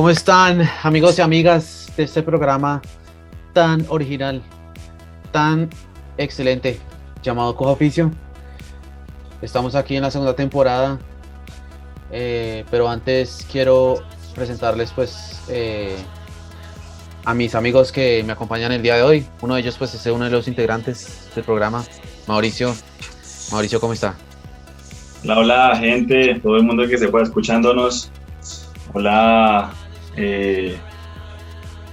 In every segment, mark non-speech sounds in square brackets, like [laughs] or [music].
¿Cómo están amigos y amigas de este programa tan original, tan excelente, llamado Cojo Oficio? Estamos aquí en la segunda temporada, eh, pero antes quiero presentarles pues eh, a mis amigos que me acompañan el día de hoy. Uno de ellos pues es uno de los integrantes del programa, Mauricio. Mauricio, ¿cómo está? Hola, hola gente, todo el mundo que se pueda escuchándonos. Hola eh,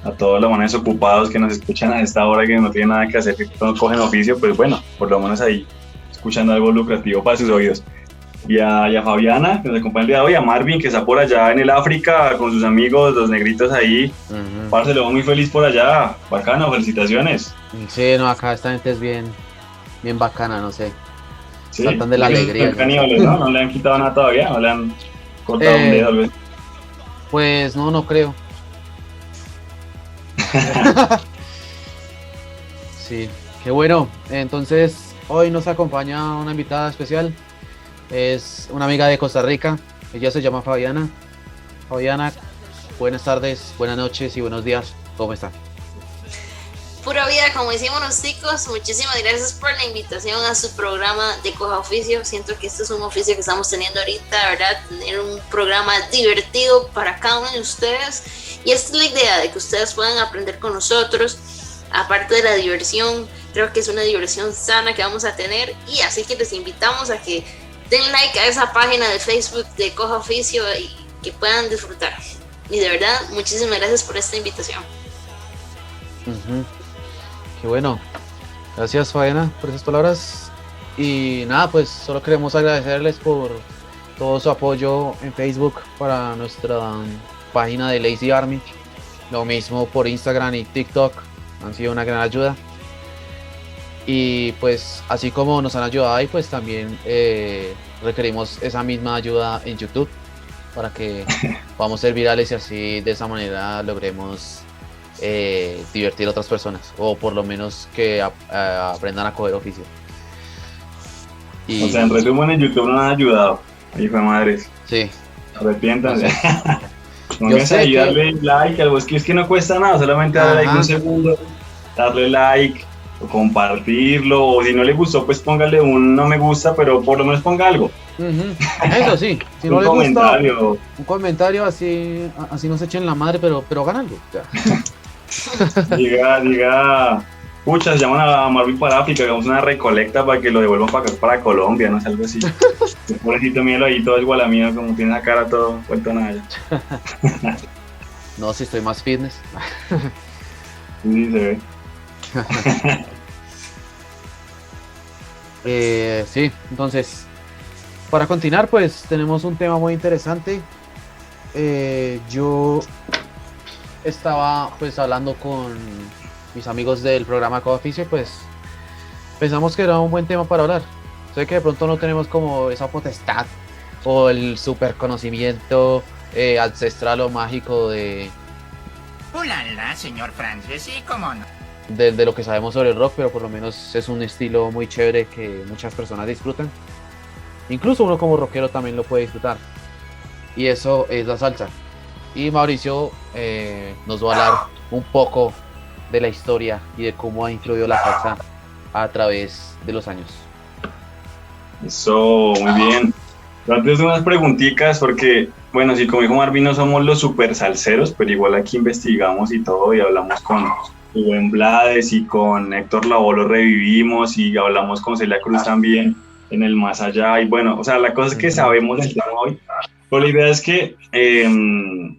a todos los manes ocupados que nos escuchan a esta hora que no tienen nada que hacer, que no cogen oficio, pues bueno, por lo menos ahí escuchando algo lucrativo para sus oídos. Y a, Fabiana, que nos acompaña el día de hoy, a Marvin, que está por allá en el África con sus amigos, los negritos ahí. Uh muy feliz por allá. Bacano, felicitaciones. Sí, no, acá esta gente es bien, bien bacana, no sé. Saltan de la alegría. ¿no? ¿no? le han quitado nada todavía, no le han cortado un dedo, tal vez. Pues no, no creo. [laughs] sí, qué bueno. Entonces, hoy nos acompaña una invitada especial. Es una amiga de Costa Rica. Ella se llama Fabiana. Fabiana, buenas tardes, buenas noches y buenos días. ¿Cómo está? Pura vida, como decimos los chicos, muchísimas gracias por la invitación a su programa de Coja Oficio. Siento que este es un oficio que estamos teniendo ahorita, ¿verdad? Tener un programa divertido para cada uno de ustedes. Y esta es la idea, de que ustedes puedan aprender con nosotros. Aparte de la diversión, creo que es una diversión sana que vamos a tener. Y así que les invitamos a que den like a esa página de Facebook de Coja Oficio y que puedan disfrutar. Y de verdad, muchísimas gracias por esta invitación. Qué bueno. Gracias, Fabiana, por esas palabras. Y nada, pues solo queremos agradecerles por todo su apoyo en Facebook para nuestra página de Lazy Army. Lo mismo por Instagram y TikTok. Han sido una gran ayuda. Y pues así como nos han ayudado ahí, pues también eh, requerimos esa misma ayuda en YouTube para que [laughs] podamos ser virales y así de esa manera logremos eh, divertir a otras personas o por lo menos que aprendan a coger oficio. Y, o sea, en resumen en YouTube no han ayudado, hijo de madres. Sí. Arrepiéntanse. No [laughs] sé y darle like algo, es que, es que no cuesta nada, solamente darle like un segundo, darle like, o compartirlo, o si no le gustó, pues póngale un no me gusta, pero por lo menos ponga algo. [laughs] Eso sí, si no le comentario. gusta, un comentario así, así no se echen la madre, pero, pero hagan algo. [laughs] diga, diga, pucha, se llaman a Marvin para África, hagamos una recolecta para que lo devuelvan para, para Colombia, no sé, algo así. [laughs] pobrecito mío ahí todo igual a mí, como tiene la cara todo vuelto nada. [laughs] no, si estoy más fitness. sí, se ve. [laughs] eh, sí, entonces, para continuar, pues tenemos un tema muy interesante. Eh, yo estaba pues hablando con mis amigos del programa Coaficio, pues pensamos que era un buen tema para hablar. Sé que de pronto no tenemos como esa potestad o el super conocimiento eh, ancestral o mágico de... Hola, señor Francis, sí, cómo no. De, de, lo que sabemos sobre el rock, pero por lo menos es un estilo muy chévere que muchas personas disfrutan. Incluso uno como rockero también lo puede disfrutar. Y eso es la salsa. Y Mauricio eh, nos va a hablar un poco de la historia y de cómo ha influido la salsa a través de los años. Eso, muy bien. antes de unas preguntitas, porque, bueno, si como dijo Marvin, no somos los super salseros, pero igual aquí investigamos y todo, y hablamos con Rubén Blades y con Héctor Lavoe lo revivimos, y hablamos con Celia Cruz también en el Más Allá, y bueno, o sea, la cosa es que sabemos el tema hoy, pero la idea es que em,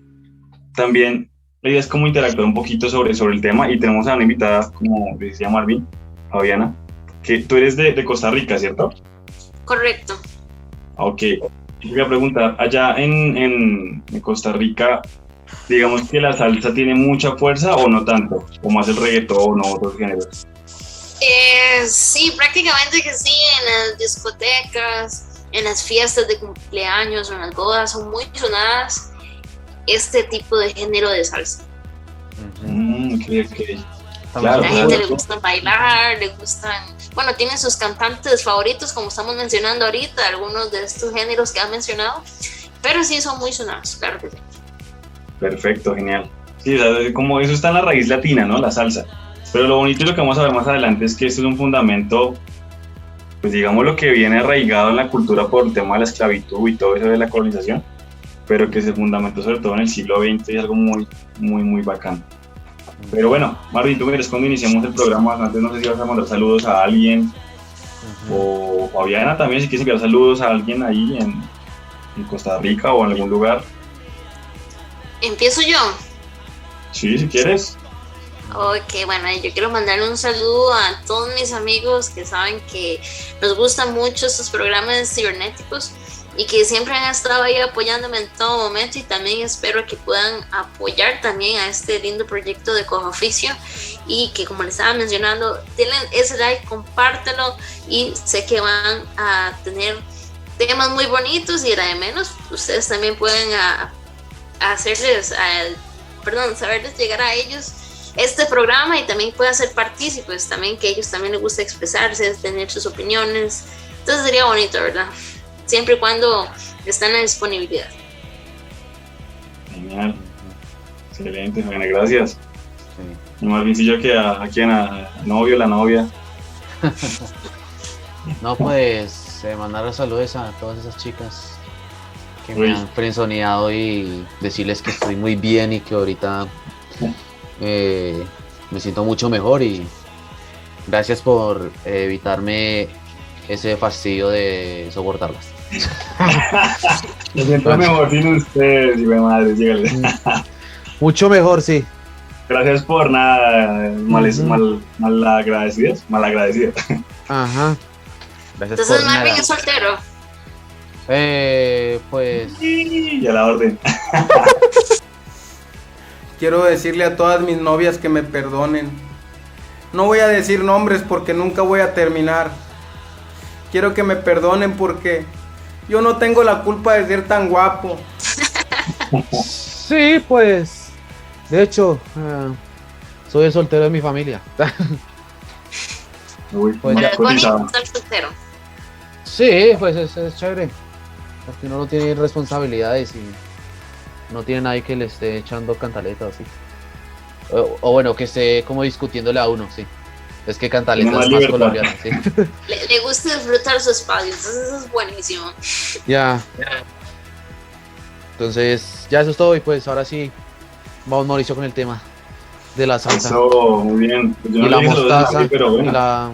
también la idea es como interactuar un poquito sobre, sobre el tema y tenemos a una invitada, como decía Marvin, Fabiana, que tú eres de, de Costa Rica, ¿cierto? Correcto. Ok. Voy a preguntar, allá en, en, Costa Rica, digamos que la salsa tiene mucha fuerza o no tanto, como hace el reggaetón o otros géneros. Eh, sí, prácticamente que sí, en las discotecas, en las fiestas de cumpleaños o en las bodas son muy sonadas este tipo de género de salsa. Mm, a la gente le gusta bailar, le gustan, bueno, tienen sus cantantes favoritos, como estamos mencionando ahorita, algunos de estos géneros que han mencionado, pero sí son muy sonados, claro que sí. Perfecto, genial. Sí, o sea, como eso está en la raíz latina, ¿no? La salsa. Pero lo bonito y lo que vamos a ver más adelante es que esto es un fundamento, pues digamos lo que viene arraigado en la cultura por el tema de la esclavitud y todo eso de la colonización, pero que se fundamentó sobre todo en el siglo XX y es algo muy, muy, muy bacano. Pero bueno, Marvin, tú me cuando iniciamos el programa, antes no sé si vas a mandar saludos a alguien, o Fabiana también, si quieres enviar saludos a alguien ahí en, en Costa Rica o en algún lugar. ¿Empiezo yo? Sí, si quieres. Ok, bueno, yo quiero mandarle un saludo a todos mis amigos que saben que nos gustan mucho estos programas cibernéticos y que siempre han estado ahí apoyándome en todo momento y también espero que puedan apoyar también a este lindo proyecto de Cojo Oficio y que como les estaba mencionando, denle ese like, compártelo y sé que van a tener temas muy bonitos y era de menos, ustedes también pueden a, hacerles, perdón, saberles llegar a ellos este programa y también pueden ser partícipes, también que ellos también les gusta expresarse, tener sus opiniones. Entonces sería bonito, ¿verdad? Siempre y cuando están en disponibilidad. Genial. Excelente, buenas gracias. Sí. Más bien que a, a quien, a novio, la novia. [laughs] no, pues eh, mandar saludos a todas esas chicas que me han frenzoneado y decirles que estoy muy bien y que ahorita eh, me siento mucho mejor y gracias por evitarme ese fastidio de soportarlas. [laughs] me siento mejor sin ustedes, madre, mm. [laughs] Mucho mejor, sí. Gracias por nada, mal, mal, mal agradecidas, mal agradecidas. Ajá. Gracias Entonces Marvin es soltero. Eh, pues. Sí, ya la orden. [laughs] Quiero decirle a todas mis novias que me perdonen. No voy a decir nombres porque nunca voy a terminar. Quiero que me perdonen porque yo no tengo la culpa de ser tan guapo. Sí, pues. De hecho, uh, soy el soltero de mi familia. [laughs] Uy, pues, es bonito estar soltero. Sí, pues es, es chévere. Porque uno no tiene responsabilidades y no tiene nadie que le esté echando cantaleta así. O, bueno, que esté como discutiéndole a uno, sí. Es que cantaleta es más colombiano, sí. [laughs] Le, gusta disfrutar su espacio, entonces eso es buenísimo. Ya. Entonces, ya eso es todo y pues ahora sí, vamos Mauricio con el tema de la salsa. Eso, muy bien. Pues y la mostaza y, la,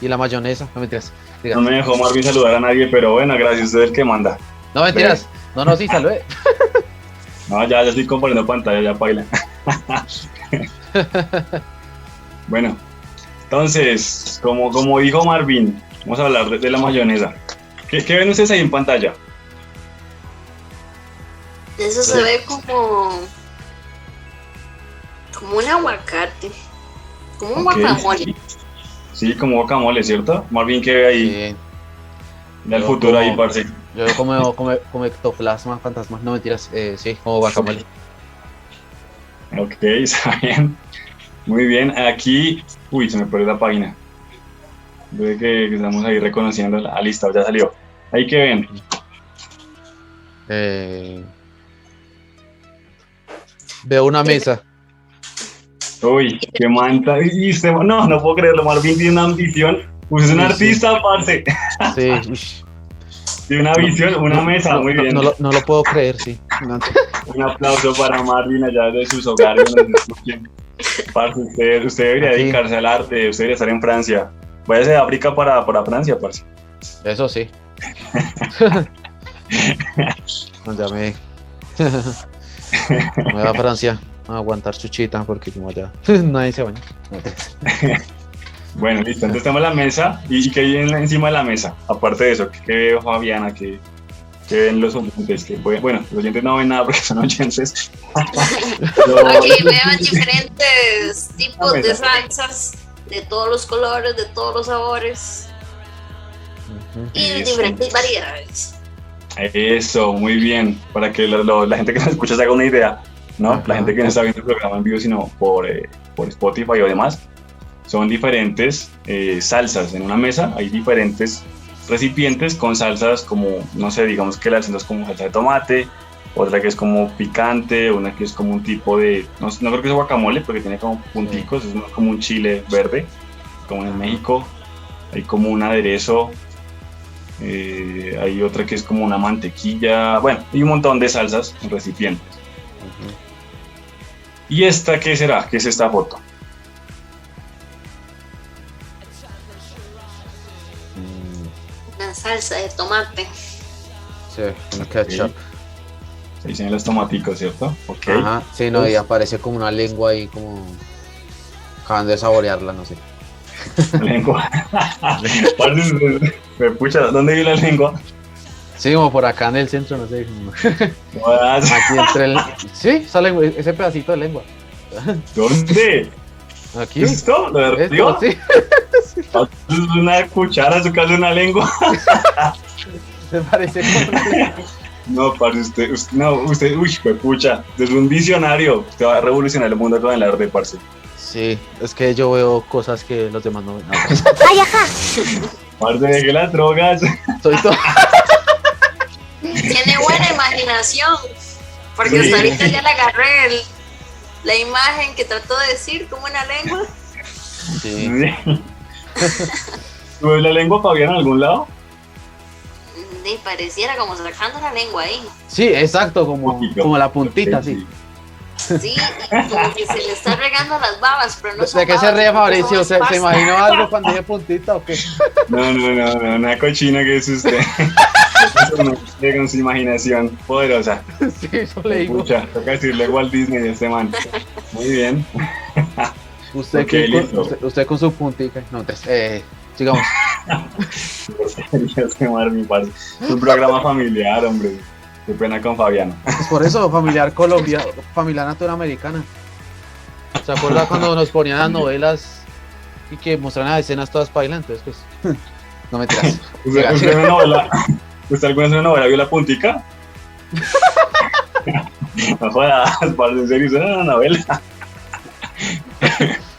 y la mayonesa, no mentiras. No me dejó Marvin saludar a nadie, pero bueno, gracias, usted es el que manda. No mentiras, no, no, sí, saludé. [laughs] No, ya, ya estoy compartiendo pantalla, ya baila. [laughs] bueno, entonces, como, como dijo Marvin, vamos a hablar de, la mayonesa. ¿Qué, ven ustedes ahí en pantalla? Eso se ve como. como un aguacate. Como un guacamole. Sí. como guacamole, ¿cierto? Marvin, ¿qué ve ahí? Sí. el futuro ahí, parce. Yo como, como, como ectoplasma, fantasma, no mentiras, eh, sí, como guacamole. Ok, [laughs] está bien. Muy bien, aquí, uy, se me perdió la página. Ve que, estamos ahí reconociendo la lista, ya salió. Ahí que ven. Eh, veo una mesa. Uy, qué manta. No, no puedo creerlo. Marvin tiene una ambición. Pues es un artista, parce. Sí, [laughs] de una visión, una mesa, muy bien. No, lo, puedo creer, sí. [laughs] Un aplauso para Marvin allá de sus hogares. [laughs] parce, usted, usted debería dedicarse al arte, usted debería estar en Francia. Váyase de África para, para Francia, parce. Eso sí. [laughs] ya me... [laughs] me voy a Francia a aguantar chuchita porque como allá [laughs] nadie se baña. Bueno, listo. Entonces tenemos la mesa. ¿Y qué hay encima de la mesa? Aparte de eso, ¿qué veo Fabiana? ¿Qué, qué ven los oyentes? Que, bueno, los oyentes no ven nada porque son oyentes. [laughs] Ok, [laughs] veo diferentes tipos de salsas, de todos los colores, de todos los sabores. Y de diferentes variedades. Eso, muy bien. Para que la gente que nos escucha se haga una idea, ¿no? La gente que no está viendo el programa en vivo, sino por, eh, por Spotify o demás son diferentes eh, salsas. En una mesa hay diferentes recipientes con salsas como, no sé, digamos que las salsas como salsa de tomate, otra que es como picante, una que es como un tipo de, no, no creo que es guacamole porque tiene como punticos, es como un chile verde, como en México, hay como un aderezo, eh, hay otra que es como una mantequilla, bueno, hay un montón de salsas en recipientes. ¿Y esta qué será? ¿Qué es esta foto? Salsa de tomate. sí, una ketchup. Se dicen los tomaticos, ¿cierto? Ok. Ajá, sí, no, y aparece como una lengua ahí, como. Acaban de saborearla, no sé. [laughs] Lengua. [laughs] Me pucha, ¿dónde vi la lengua? Sí, como por acá en el centro, no sé. como-. [laughs] Aquí entre el. Sí, sale ese pedacito de lengua. ¿Dónde? Aquí. ¿Es esto? ¿Lo arriba? sí. [laughs] Es una cuchara, su casa una lengua. [laughs] Me parece como una lengua. No, parce, usted, usted, no, usted, uy, fue pucha, desde un diccionario, usted va a revolucionar el mundo con el arte, parce. Sí, es que yo veo cosas que los demás no ven. [laughs] No, Parce, de que las drogas. soy todo. Tiene buena imaginación. Porque Sí. hasta ahorita ya le agarré el- la imagen que trató de decir como una lengua. Sí. [laughs] ¿Tú ves la lengua, Fabián, en algún lado? Ni pareciera como sacando la lengua ahí. Sí, exacto, como, como la puntita, sí. Sí, como que se le está regando las babas, pero no ¿De qué se ríe Mauricio? ¿Se, ¿Se imaginó algo cuando dije puntita o qué? No, no, no, no, una cochina que es usted. [laughs] Eso no, usted con su imaginación poderosa. Sí, eso le digo. Pucha, toca decirle Walt Disney de este man. Muy bien. [laughs] Usted, Ok, que- con, usted, usted con su puntica. No, entonces, eh, sigamos. [laughs] Un programa familiar, hombre. Qué pena con Fabiano. Es por eso, familiar Colombia, familiar latinoamericana. ¿Se acuerda cuando nos ponían las novelas y que mostraban las escenas todas bailantes? Pues, no me tiras. [laughs] ¿Usted, usted una novela, ¿Usted alguna vez en una novela vio la puntica? [laughs] no jodas, parce, en serio, ¿usted era una novela?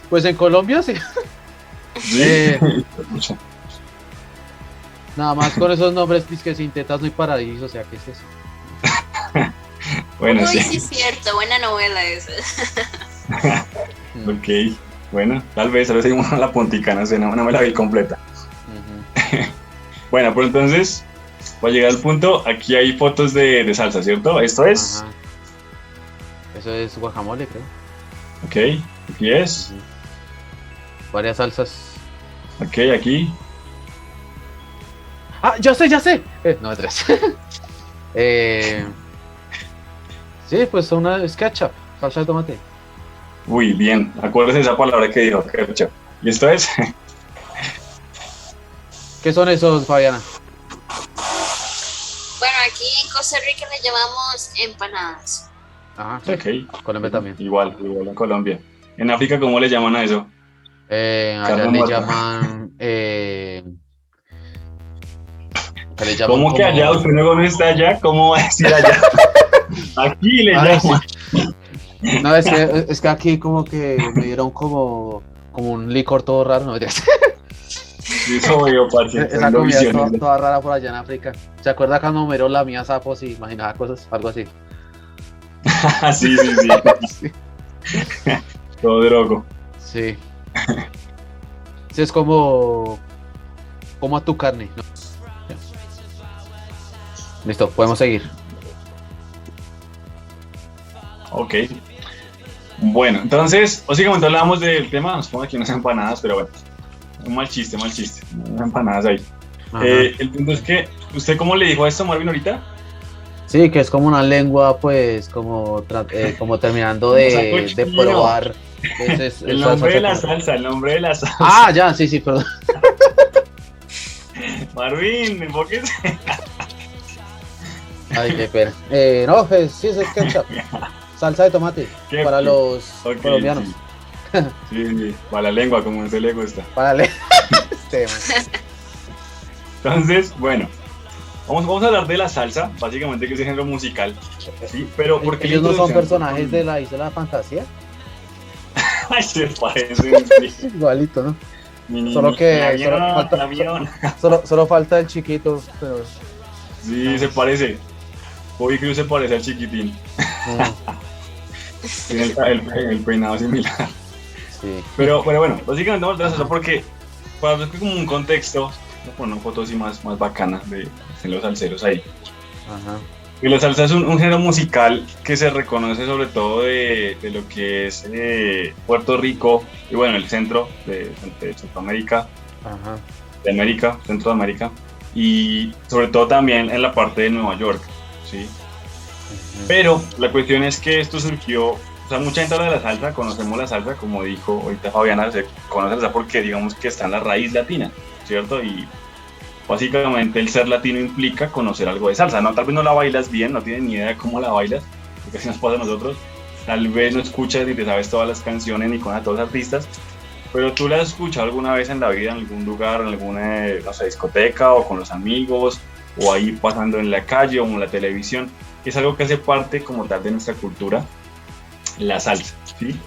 Pues en Colombia sí. Sí. Eh, nada más con esos nombres, que sin tetas no hay paraíso, o sea, ¿qué es eso? Bueno, Uy, sí. sí es cierto, buena novela esa. [laughs] Ok, bueno, tal vez, tal vez seguimos con la puntica, no sé, no, no me la vi completa. [laughs] Bueno, pero entonces, para llegar al punto, aquí hay fotos de, de salsa, ¿cierto? Esto es, Ajá. Eso es guacamole, creo. ok, aquí es. Varias salsas. ok, aquí, Ah, ya sé, ya sé. Eh, no, tres. [laughs] eh, sí, pues una es ketchup, salsa de tomate. uy, bien, acuérdese esa palabra que dijo, ketchup. Y esto es, [laughs] ¿Qué son esos, Fabiana? Bueno, aquí en Costa Rica le llamamos empanadas. Ajá, sí. ok, Colombia también. igual, igual en Colombia. En África, ¿cómo le llaman a eso? Eh, allá le llaman. Eh, que le llaman ¿Cómo que como- allá? ¿Usted no está allá? ¿Cómo va a decir allá? [laughs] Aquí le Ay, llaman. No, es que, es que aquí como que me dieron como, como un licor todo raro, no. [laughs] Eso veo, parce. Esa comida es toda, toda rara por allá en África. ¿Se acuerda cuando Homero lamía sapos y imaginaba cosas? Algo así. [laughs] Sí, sí, sí. [laughs] Todo drogo. Sí. Sí, es como. Como a tu carne. Listo, podemos seguir. Ok. Bueno, entonces, básicamente hablábamos del tema, nos pongo aquí unas empanadas, pero bueno, un mal chiste, mal chiste, unas empanadas ahí. Eh, el punto es que, ¿usted cómo le dijo a esto, Marvin, ahorita? Sí, que es como una lengua, pues, como, eh, como terminando de, [laughs] probar. Es- [laughs] El nombre de la salsa. salsa, el nombre de la salsa. Ah, ya, sí, sí, perdón. [laughs] Marvin, enfóquese. Ay, qué pena. Eh, no, pues, sí, es ketchup. Salsa de tomate Qué para los colombianos. Sí. sí, sí, para la lengua, como usted le gusta. Para le- [laughs] este, man. [laughs] Entonces, bueno, vamos, vamos a hablar de la salsa, básicamente que es el género musical. ¿sí? Pero ¿por qué la Ellos no son personajes de la isla de la fantasía. [laughs] Ay, se parecen. sí. Igualito, ¿no? Mi Solo que avión, solo falta- avión. Solo, solo falta el chiquito, pero Sí, se parece. Bobby Cruz se parece al chiquitín. [laughs] Tiene el, el, peinado similar. Sí. Pero, pero bueno, básicamente vamos a hacer porque para dar como un contexto, poner una foto así más, más bacana de, los salseros ahí. Ajá. Y la salsa es un, género musical que se reconoce sobre todo de, de lo que es eh, Puerto Rico y bueno, el centro de, Centroamérica, Ajá. de América, centro de América, y sobre todo también en la parte de Nueva York, ¿sí? Pero la cuestión es que esto surgió, o sea, mucha gente habla de la salsa, conocemos la salsa, como dijo ahorita Fabiana, se conoce la salsa porque digamos que está en la raíz latina, ¿cierto? Y básicamente el ser latino implica conocer algo de salsa, ¿no? Tal vez no la bailas bien, no tienes ni idea de cómo la bailas, porque así nos pasa a nosotros. Tal vez no escuchas ni te sabes todas las canciones ni con todos los artistas, pero tú la has escuchado alguna vez en la vida, en algún lugar, en alguna discoteca o con los amigos, o ahí pasando en la calle o en la televisión. Es algo que hace parte como tal de nuestra cultura, la salsa, ¿sí?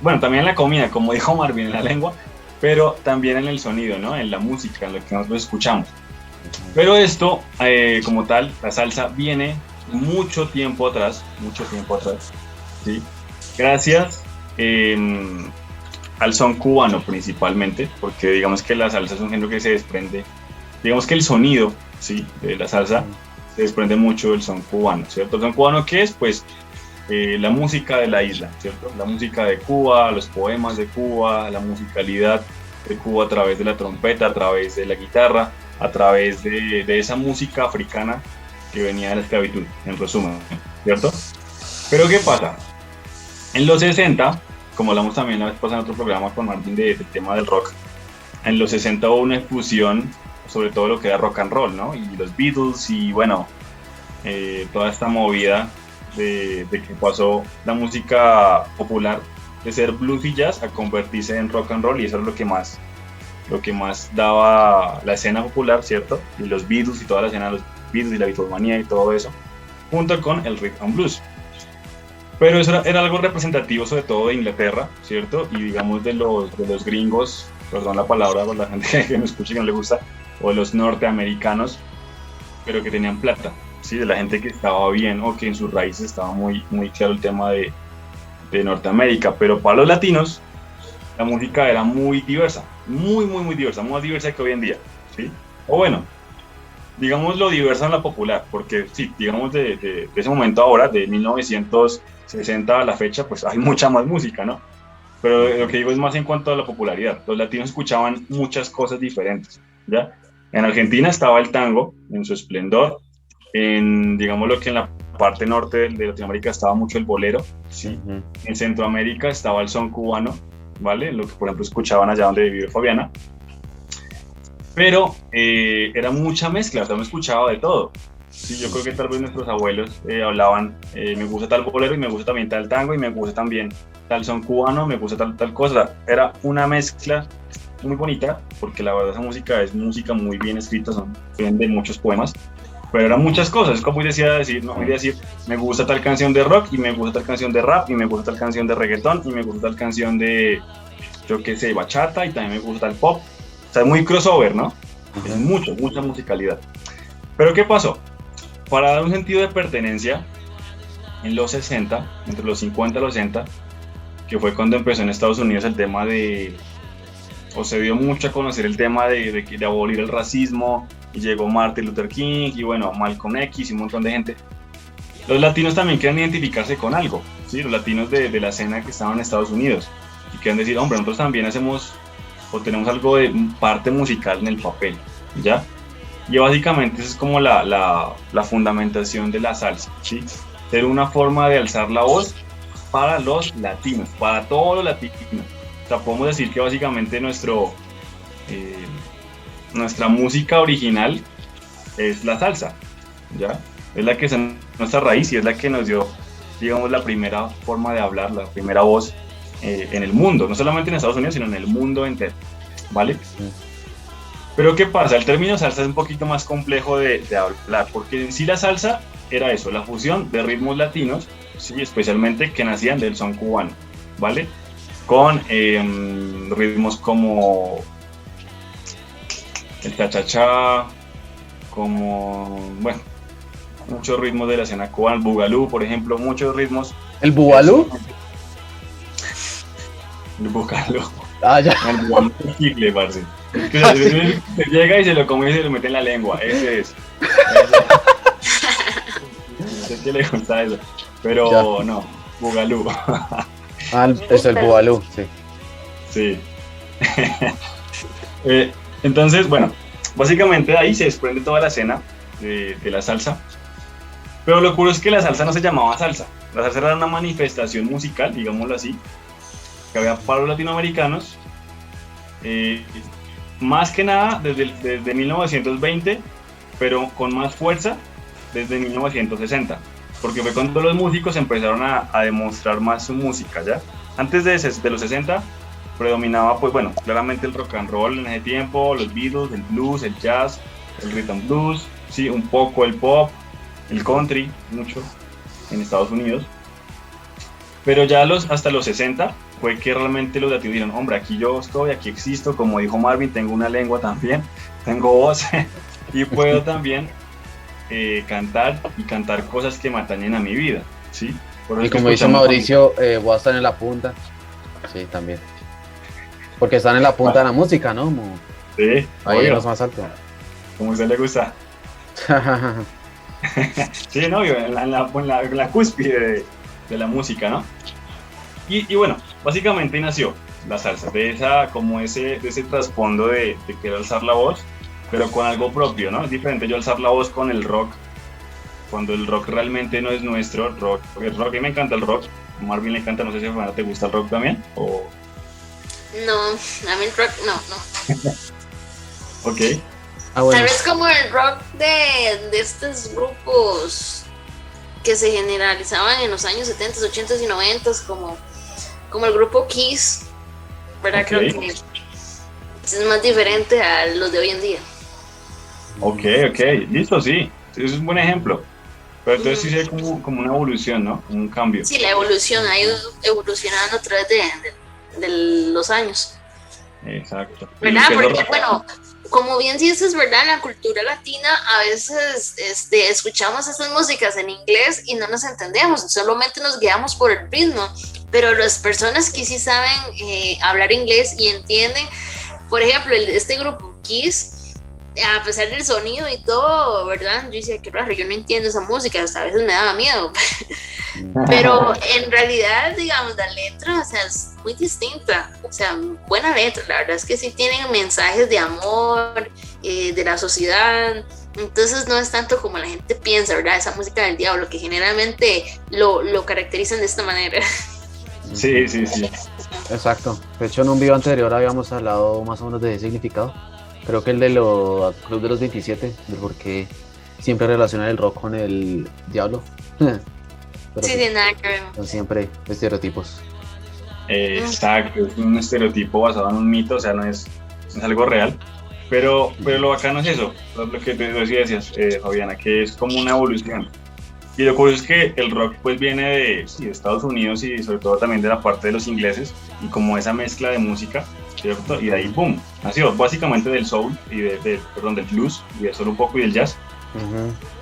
Bueno, también la comida, como dijo Marvin, en la lengua, pero también en el sonido, ¿no? En la música, en lo que nosotros escuchamos. Pero esto, eh, como tal, la salsa viene mucho tiempo atrás, mucho tiempo atrás, ¿sí? Gracias em, al son cubano principalmente, porque digamos que la salsa es un género que se desprende, digamos que el sonido, ¿sí? De la salsa se desprende mucho del son cubano, ¿cierto? ¿El son cubano qué es? Pues eh, la música de la isla, ¿cierto? La música de Cuba, los poemas de Cuba, la musicalidad de Cuba a través de la trompeta, a través de la guitarra, a través de, esa música africana que venía de la esclavitud, en resumen, ¿cierto? Pero ¿qué pasa? En los 60, como hablamos también la vez pasada en otro programa con Martín de, del tema del rock, en los 60 hubo una explosión sobre todo lo que era rock and roll, ¿no? Y los Beatles y bueno, eh, toda esta movida de, que pasó la música popular de ser blues y jazz a convertirse en rock and roll y eso es lo que más lo que más daba la escena popular, ¿cierto? Y los Beatles y toda la escena de los Beatles y la Beatlemanía y todo eso, junto con el rhythm and blues. Pero eso era, algo representativo sobre todo de Inglaterra, ¿cierto? Y digamos de los, de los gringos, perdón la palabra la gente [laughs] que me escucha y no le gusta, o de los norteamericanos, pero que tenían plata, ¿sí? de la gente que estaba bien o que en sus raíces estaba muy, muy claro el tema de, de Norteamérica. Pero para los latinos, la música era muy diversa, muy, muy, muy diversa, más diversa que hoy en día. ¿sí? O bueno, digamos lo diversa en la popular, porque sí, digamos de, de, ese momento ahora, de 1960 a la fecha, pues hay mucha más música, ¿no? Pero lo que digo es más en cuanto a la popularidad. Los latinos escuchaban muchas cosas diferentes, ¿ya? En Argentina estaba el tango en su esplendor, en, digamos lo que en la parte norte de Latinoamérica estaba mucho el bolero, ¿sí? En Centroamérica estaba el son cubano, ¿vale? Lo que por ejemplo escuchaban allá donde vive Fabiana. Pero eh, era mucha mezcla, o sea, me escuchaba de todo. Sí, yo creo que tal vez nuestros abuelos eh, hablaban, eh, me gusta tal bolero y me gusta también tal tango y me gusta también tal son cubano, me gusta tal, tal cosa. Era una mezcla muy bonita, porque la verdad esa música es música muy bien escrita, son de muchos poemas, pero eran muchas cosas, es como decía decir, no, voy a decir, me gusta tal canción de rock y me gusta tal canción de rap y me gusta tal canción de reggaetón y me gusta tal canción de, yo qué sé, bachata y también me gusta el pop. O sea, es muy crossover, ¿no? Es mucho, mucha musicalidad. Pero ¿qué pasó? Para dar un sentido de pertenencia, en los 60, entre los 50 y los 60, que fue cuando empezó en Estados Unidos el tema de, o se dio mucho a conocer el tema de, de, de abolir el racismo, y llegó Martin Luther King y bueno, Malcolm X y un montón de gente. Los latinos también quieren identificarse con algo, ¿sí? los latinos de, de la escena que estaban en Estados Unidos y quieren decir, hombre, nosotros también hacemos o tenemos algo de parte musical en el papel, ¿ya? Y básicamente esa es como la, la, la fundamentación de la salsa, ¿sí? Ser una forma de alzar la voz para los latinos, para todos los latinos. Sea, podemos decir que básicamente nuestro, eh, nuestra música original es la salsa, ¿ya? Es la que es nuestra raíz y es la que nos dio, digamos, la primera forma de hablar, la primera voz eh, en el mundo, no solamente en Estados Unidos, sino en el mundo entero, ¿vale? Pero ¿qué pasa? El término salsa es un poquito más complejo de, de hablar, porque en sí la salsa era eso, la fusión de ritmos latinos, ¿sí? especialmente que nacían del son cubano, ¿vale? Con em, ritmos como el cha como, bueno, muchos ritmos de la escena cubana, el bugalú, por ejemplo, muchos ritmos. ¿El bubalú? El bugalú. Ah, ya. El bugalú es chicle, parce. Es que se, se llega y se lo come y se lo mete en la lengua, ese es. [laughs] No sé qué le gusta eso, pero no, bugalú. [laughs] Ah, el- es el bubalú, sí. Sí. [laughs] Eh, entonces, bueno, básicamente de ahí se desprende toda la escena de, de la salsa. Pero lo curioso es que la salsa no se llamaba salsa. La salsa era una manifestación musical, digámoslo así, que había para los latinoamericanos. eh, más que nada desde, desde 1920, pero con más fuerza desde 1960. Porque fue cuando los músicos empezaron a, a demostrar más su música, ¿ya? Antes de, de los 60 predominaba, pues bueno, claramente el rock and roll en ese tiempo, los Beatles, el blues, el jazz, el rhythm blues, sí, un poco el pop, el country, mucho en Estados Unidos. Pero ya los, hasta los 60 fue que realmente los latinos dijeron, hombre, aquí yo estoy, aquí existo, como dijo Marvin, tengo una lengua también, [laughs] tengo voz [laughs] y puedo también eh, cantar y cantar cosas que me atañen a mi vida, ¿sí? Por Y como dice Mauricio, eh, voy a estar en la punta. Sí, también. Porque están en la punta de la música, ¿no? Como Sí, ahí los más altos. como a usted le gusta. [laughs] Sí, no, Yo, en la, en la, en cúspide de, de la música, ¿no? Y, y bueno, básicamente nació la salsa, de, esa, como ese, de ese trasfondo de, de querer alzar la voz, pero con algo propio, ¿no? Es diferente yo alzar la voz con el rock, cuando el rock realmente no es nuestro, el rock, el rock, a mí me encanta el rock, a Marvin le encanta, no sé si a Fernanda te gusta el rock también, o... No, a mí el rock, no, no. [laughs] Ok, Ah, bueno. Tal vez como el rock de, de estos grupos que se generalizaban en los años 70, 80 y 90, como, como el grupo Kiss, ¿verdad? Creo que es más diferente a los de hoy en día. Ok, ok, listo, sí, ese es un buen ejemplo. Pero entonces sí ve como, como una evolución, ¿no? Como un cambio. Sí, la evolución ha ido evolucionando a través de, de- de los años. Exacto. ¿Verdad? Es Porque, bueno, como bien dices, ¿verdad? En la cultura latina a veces este, escuchamos estas músicas en inglés y no nos entendemos, solamente nos guiamos por el ritmo, pero las personas que sí saben eh, hablar inglés y entienden, por ejemplo, este grupo Kiss, a pesar del sonido y todo, ¿verdad? Yo decía, qué raro, yo no entiendo esa música, hasta a veces me daba miedo, [laughs] pero en realidad, digamos, la letra, o sea, es muy distinta. O sea, buena letra. La verdad es que sí tienen mensajes de amor, eh, de la sociedad. Entonces no es tanto como la gente piensa, ¿verdad? Esa música del diablo, que generalmente lo, lo caracterizan de esta manera. [laughs] Sí, sí, sí. Exacto. De hecho, en un video anterior habíamos hablado más o menos de ese significado. Creo que el de los Club de los 27, de por qué siempre relacionan el rock con el diablo. [laughs] Pero Sí, sí, de nada que ver. son siempre estereotipos. Eh, Exacto, es un estereotipo basado en un mito, o sea, no es, es algo real. Pero, pero lo bacano es eso, lo que te decías, eh, Fabiana, que es como una evolución. Y lo curioso es que el rock pues viene de, sí, de Estados Unidos y sobre todo también de la parte de los ingleses y como esa mezcla de música, ¿cierto? Y de ahí, ¡boom! Nació básicamente del soul y de, de- perdón, del blues y de solo un poco y del jazz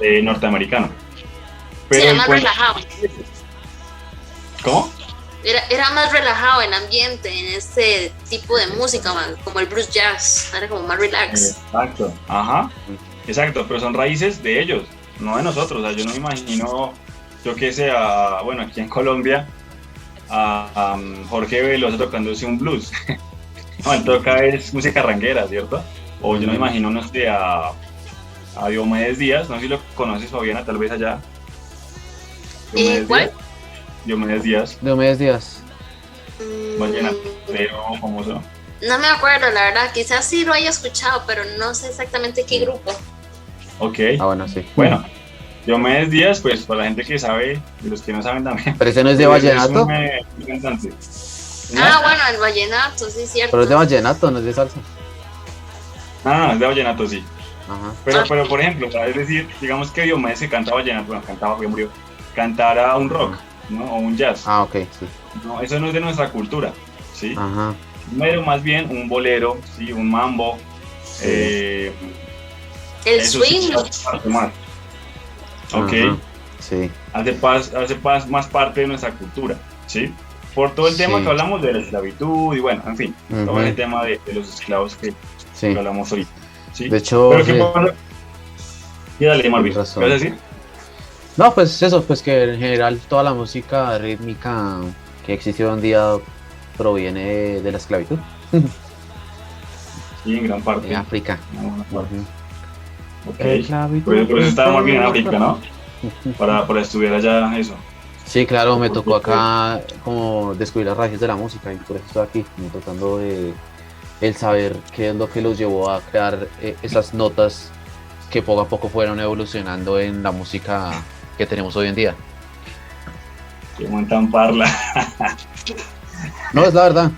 eh, norteamericano. Sí, era más cuento- relajado. ¿Cómo? Era, era más relajado el ambiente en este tipo de música, como el blues jazz. Era como más relax. Exacto, ajá, exacto, pero son raíces de ellos, no de nosotros. O sea, yo no me imagino, yo que sé, a- bueno, aquí en Colombia, a, a, um, Jorge Veloso tocándose un blues. [laughs] no, él toca es música ranguera, ¿cierto? O yo no me imagino, no sé, a, a Diomedes Díaz, no sé si lo conoces, Fabiana, tal vez allá. Eh, ¿cuál? Díaz. Diomedes Díaz, Diomedes Díaz. Mm, vallenatero famoso. no me acuerdo, la verdad. Quizás sí lo haya escuchado, pero no sé exactamente qué grupo. Ok, Ah, bueno, sí. bueno. Diomedes Díaz, pues para la gente que sabe y los que no saben también. Pero ese no es de Pues, vallenato. un, eh, un cantante. ¿No? Ah, bueno, el vallenato, sí, cierto. Pero es de vallenato, no es de salsa. No, no, es de vallenato, sí. Ajá. Pero, Ah. pero por ejemplo, es decir, digamos que Diomedes se canta vallenato, bueno, cantaba, porque murió, cantara un rock, ¿no? O un jazz. Ah, ok, sí. No, eso no es de nuestra cultura, ¿sí? Ajá. Pero más bien un bolero, ¿sí? Un mambo. eh, el swing. ¿ok? Ajá, Sí. Hace, pas- hace pas- más parte de nuestra cultura, ¿sí? Por todo el tema Sí. que hablamos de la esclavitud y bueno, en fin, todo el tema de, de los esclavos que, Sí. que hablamos hoy, ¿sí? De hecho, Pero ¿qué sí. pasa? Sí, dale, Marvin, ¿qué vas a decir? No, pues eso, pues que en general toda la música rítmica que existe hoy en día proviene de, de la esclavitud Sí, en gran parte. en África. en parte. Ok. Esclavitud. Por, por eso estaba Marvin en África, ¿no? [laughs] Para, para estudiar allá eso. Sí, claro, me tocó acá como descubrir las raíces de la música y por eso estoy aquí, como tratando de el saber qué es lo que los llevó a crear eh, esas notas que poco a poco fueron evolucionando en la música que tenemos hoy en día. Que montan parla. [laughs] No, es la verdad.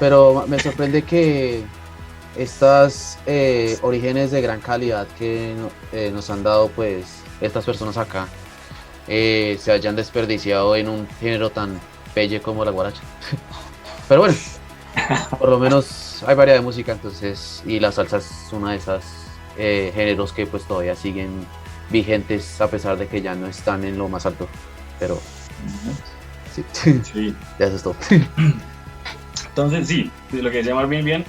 Pero me sorprende que estas eh, orígenes de gran calidad que eh, nos han dado pues estas personas acá eh, se hayan desperdiciado en un género tan pelle como la guaracha. [laughs] Pero bueno, por lo menos hay variedad de música entonces y la salsa es una de esas eh, géneros que pues todavía siguen vigentes a pesar de que ya no están en lo más alto. Pero sí, Sí. [laughs] ya eso es todo. [clears throat] Entonces, sí, lo que decía Marvin bien.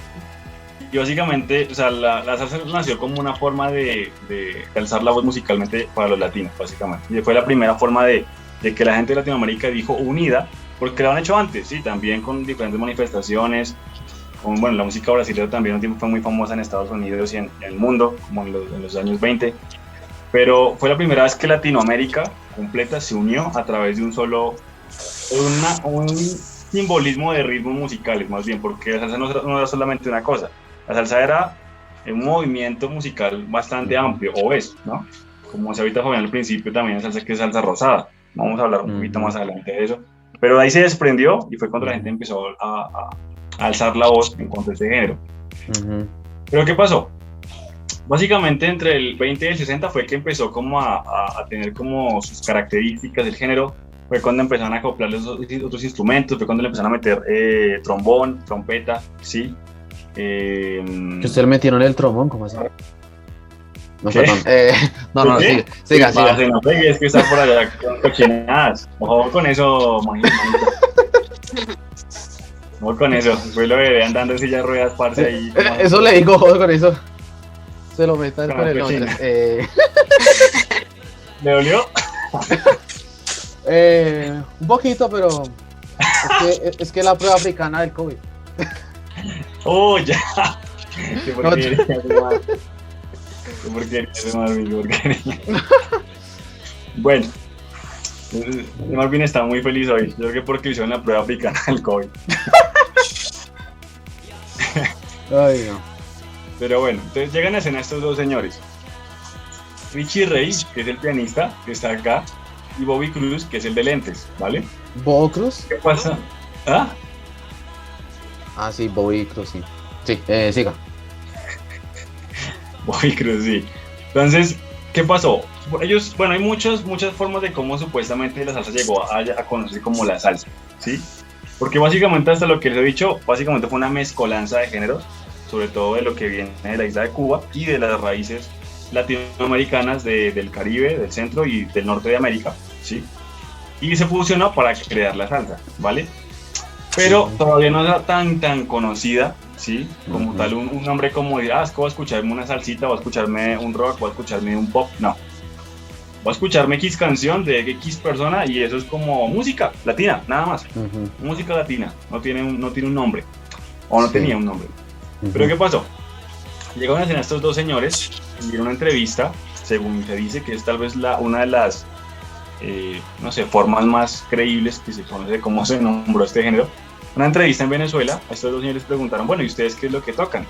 Y básicamente, o sea, la, la salsa nació como una forma de, de alzar la voz musicalmente para los latinos, básicamente. Y fue la primera forma de, de que la gente de Latinoamérica dijo unida, porque lo han hecho antes, sí, también con diferentes manifestaciones. Con, bueno, la música brasileña también un tiempo fue muy famosa en Estados Unidos y en, en el mundo, como en los, en los años 20. Pero fue la primera vez que Latinoamérica completa se unió a través de un solo, una, un simbolismo de ritmos musicales, más bien, porque la salsa no, no era solamente una cosa. La salsa era un movimiento musical bastante amplio, o es, ¿no? Como se ahorita Fabián al principio, también salsa que es salsa rosada. Vamos a hablar un poquito más adelante de eso. Pero de ahí se desprendió y fue cuando la gente empezó a, a- alzar la voz en cuanto a este género. Ujú. Pero ¿qué pasó? Básicamente entre el 20 y el 60 fue que empezó como a, a- a tener como sus características del género. Fue cuando empezaron a acoplarle esos otros instrumentos, fue cuando le empezaron a meter eh, trombón, trompeta, ¿sí? Eh, Que usted le metieron el trombón, ¿cómo así? No, ¿Qué? perdón. Eh, no, no, ¿Qué? siga, siga, Sí, siga. no pegues, que está por allá con cochinadas. Ojo con eso, manito. Ojo con eso. Después lo veré andando en silla de ruedas, parce, ahí. Eh, Eso le digo, joder con eso. Se lo metan Con el nombre. Eh, ¿Le dolió? eh, un poquito, pero es que, es que la prueba africana del COVID. ¡Oh, ya! ¡Qué [laughs] porquería, hermano. ¡Qué porquería, Marvin! ¡Qué porquería! Bueno, Marvin está muy feliz hoy. Yo creo que porque hicieron la prueba africana del COVID. Ay, no. Pero bueno, entonces llegan a escena estos dos señores. Richie Ray, que es el pianista, que está acá, y Bobby Cruz, que es el de lentes, ¿vale? ¿Bobo Cruz? ¿Qué pasa? ¿Ah? Ah, sí, Bobby Cruz, sí. Sí, eh, siga. [laughs] Bobby Cruz, sí. Entonces, ¿qué pasó? Ellos, bueno, hay muchas, muchas formas de cómo supuestamente la salsa llegó a, a conocer como la salsa, ¿sí? Porque básicamente hasta lo que les he dicho, básicamente fue una mezcolanza de géneros, sobre todo de lo que viene de la isla de Cuba y de las raíces latinoamericanas de- del Caribe, del centro y del norte de América, ¿sí? Y se fusionó para crear la salsa, ¿vale? Pero todavía no era tan, tan conocida, ¿sí? Como Ujú. tal, un, un nombre como de, ah, es que voy a escucharme una salsita, voy a escucharme un rock, voy a escucharme un pop, no. Voy a escucharme X canción de X persona y eso es como música latina, nada más. Ujú, Música latina, no tiene un, no tiene un nombre, o no Sí. tenía un nombre. ujú. Pero ¿qué pasó? Llegaron a estos dos señores dieron una entrevista, según se dice que es tal vez la, una de las, eh, no sé, formas más creíbles que se conoce de cómo se nombró este género. Una entrevista en Venezuela, a estos dos señores preguntaron, bueno, ¿y ustedes qué es lo que tocan?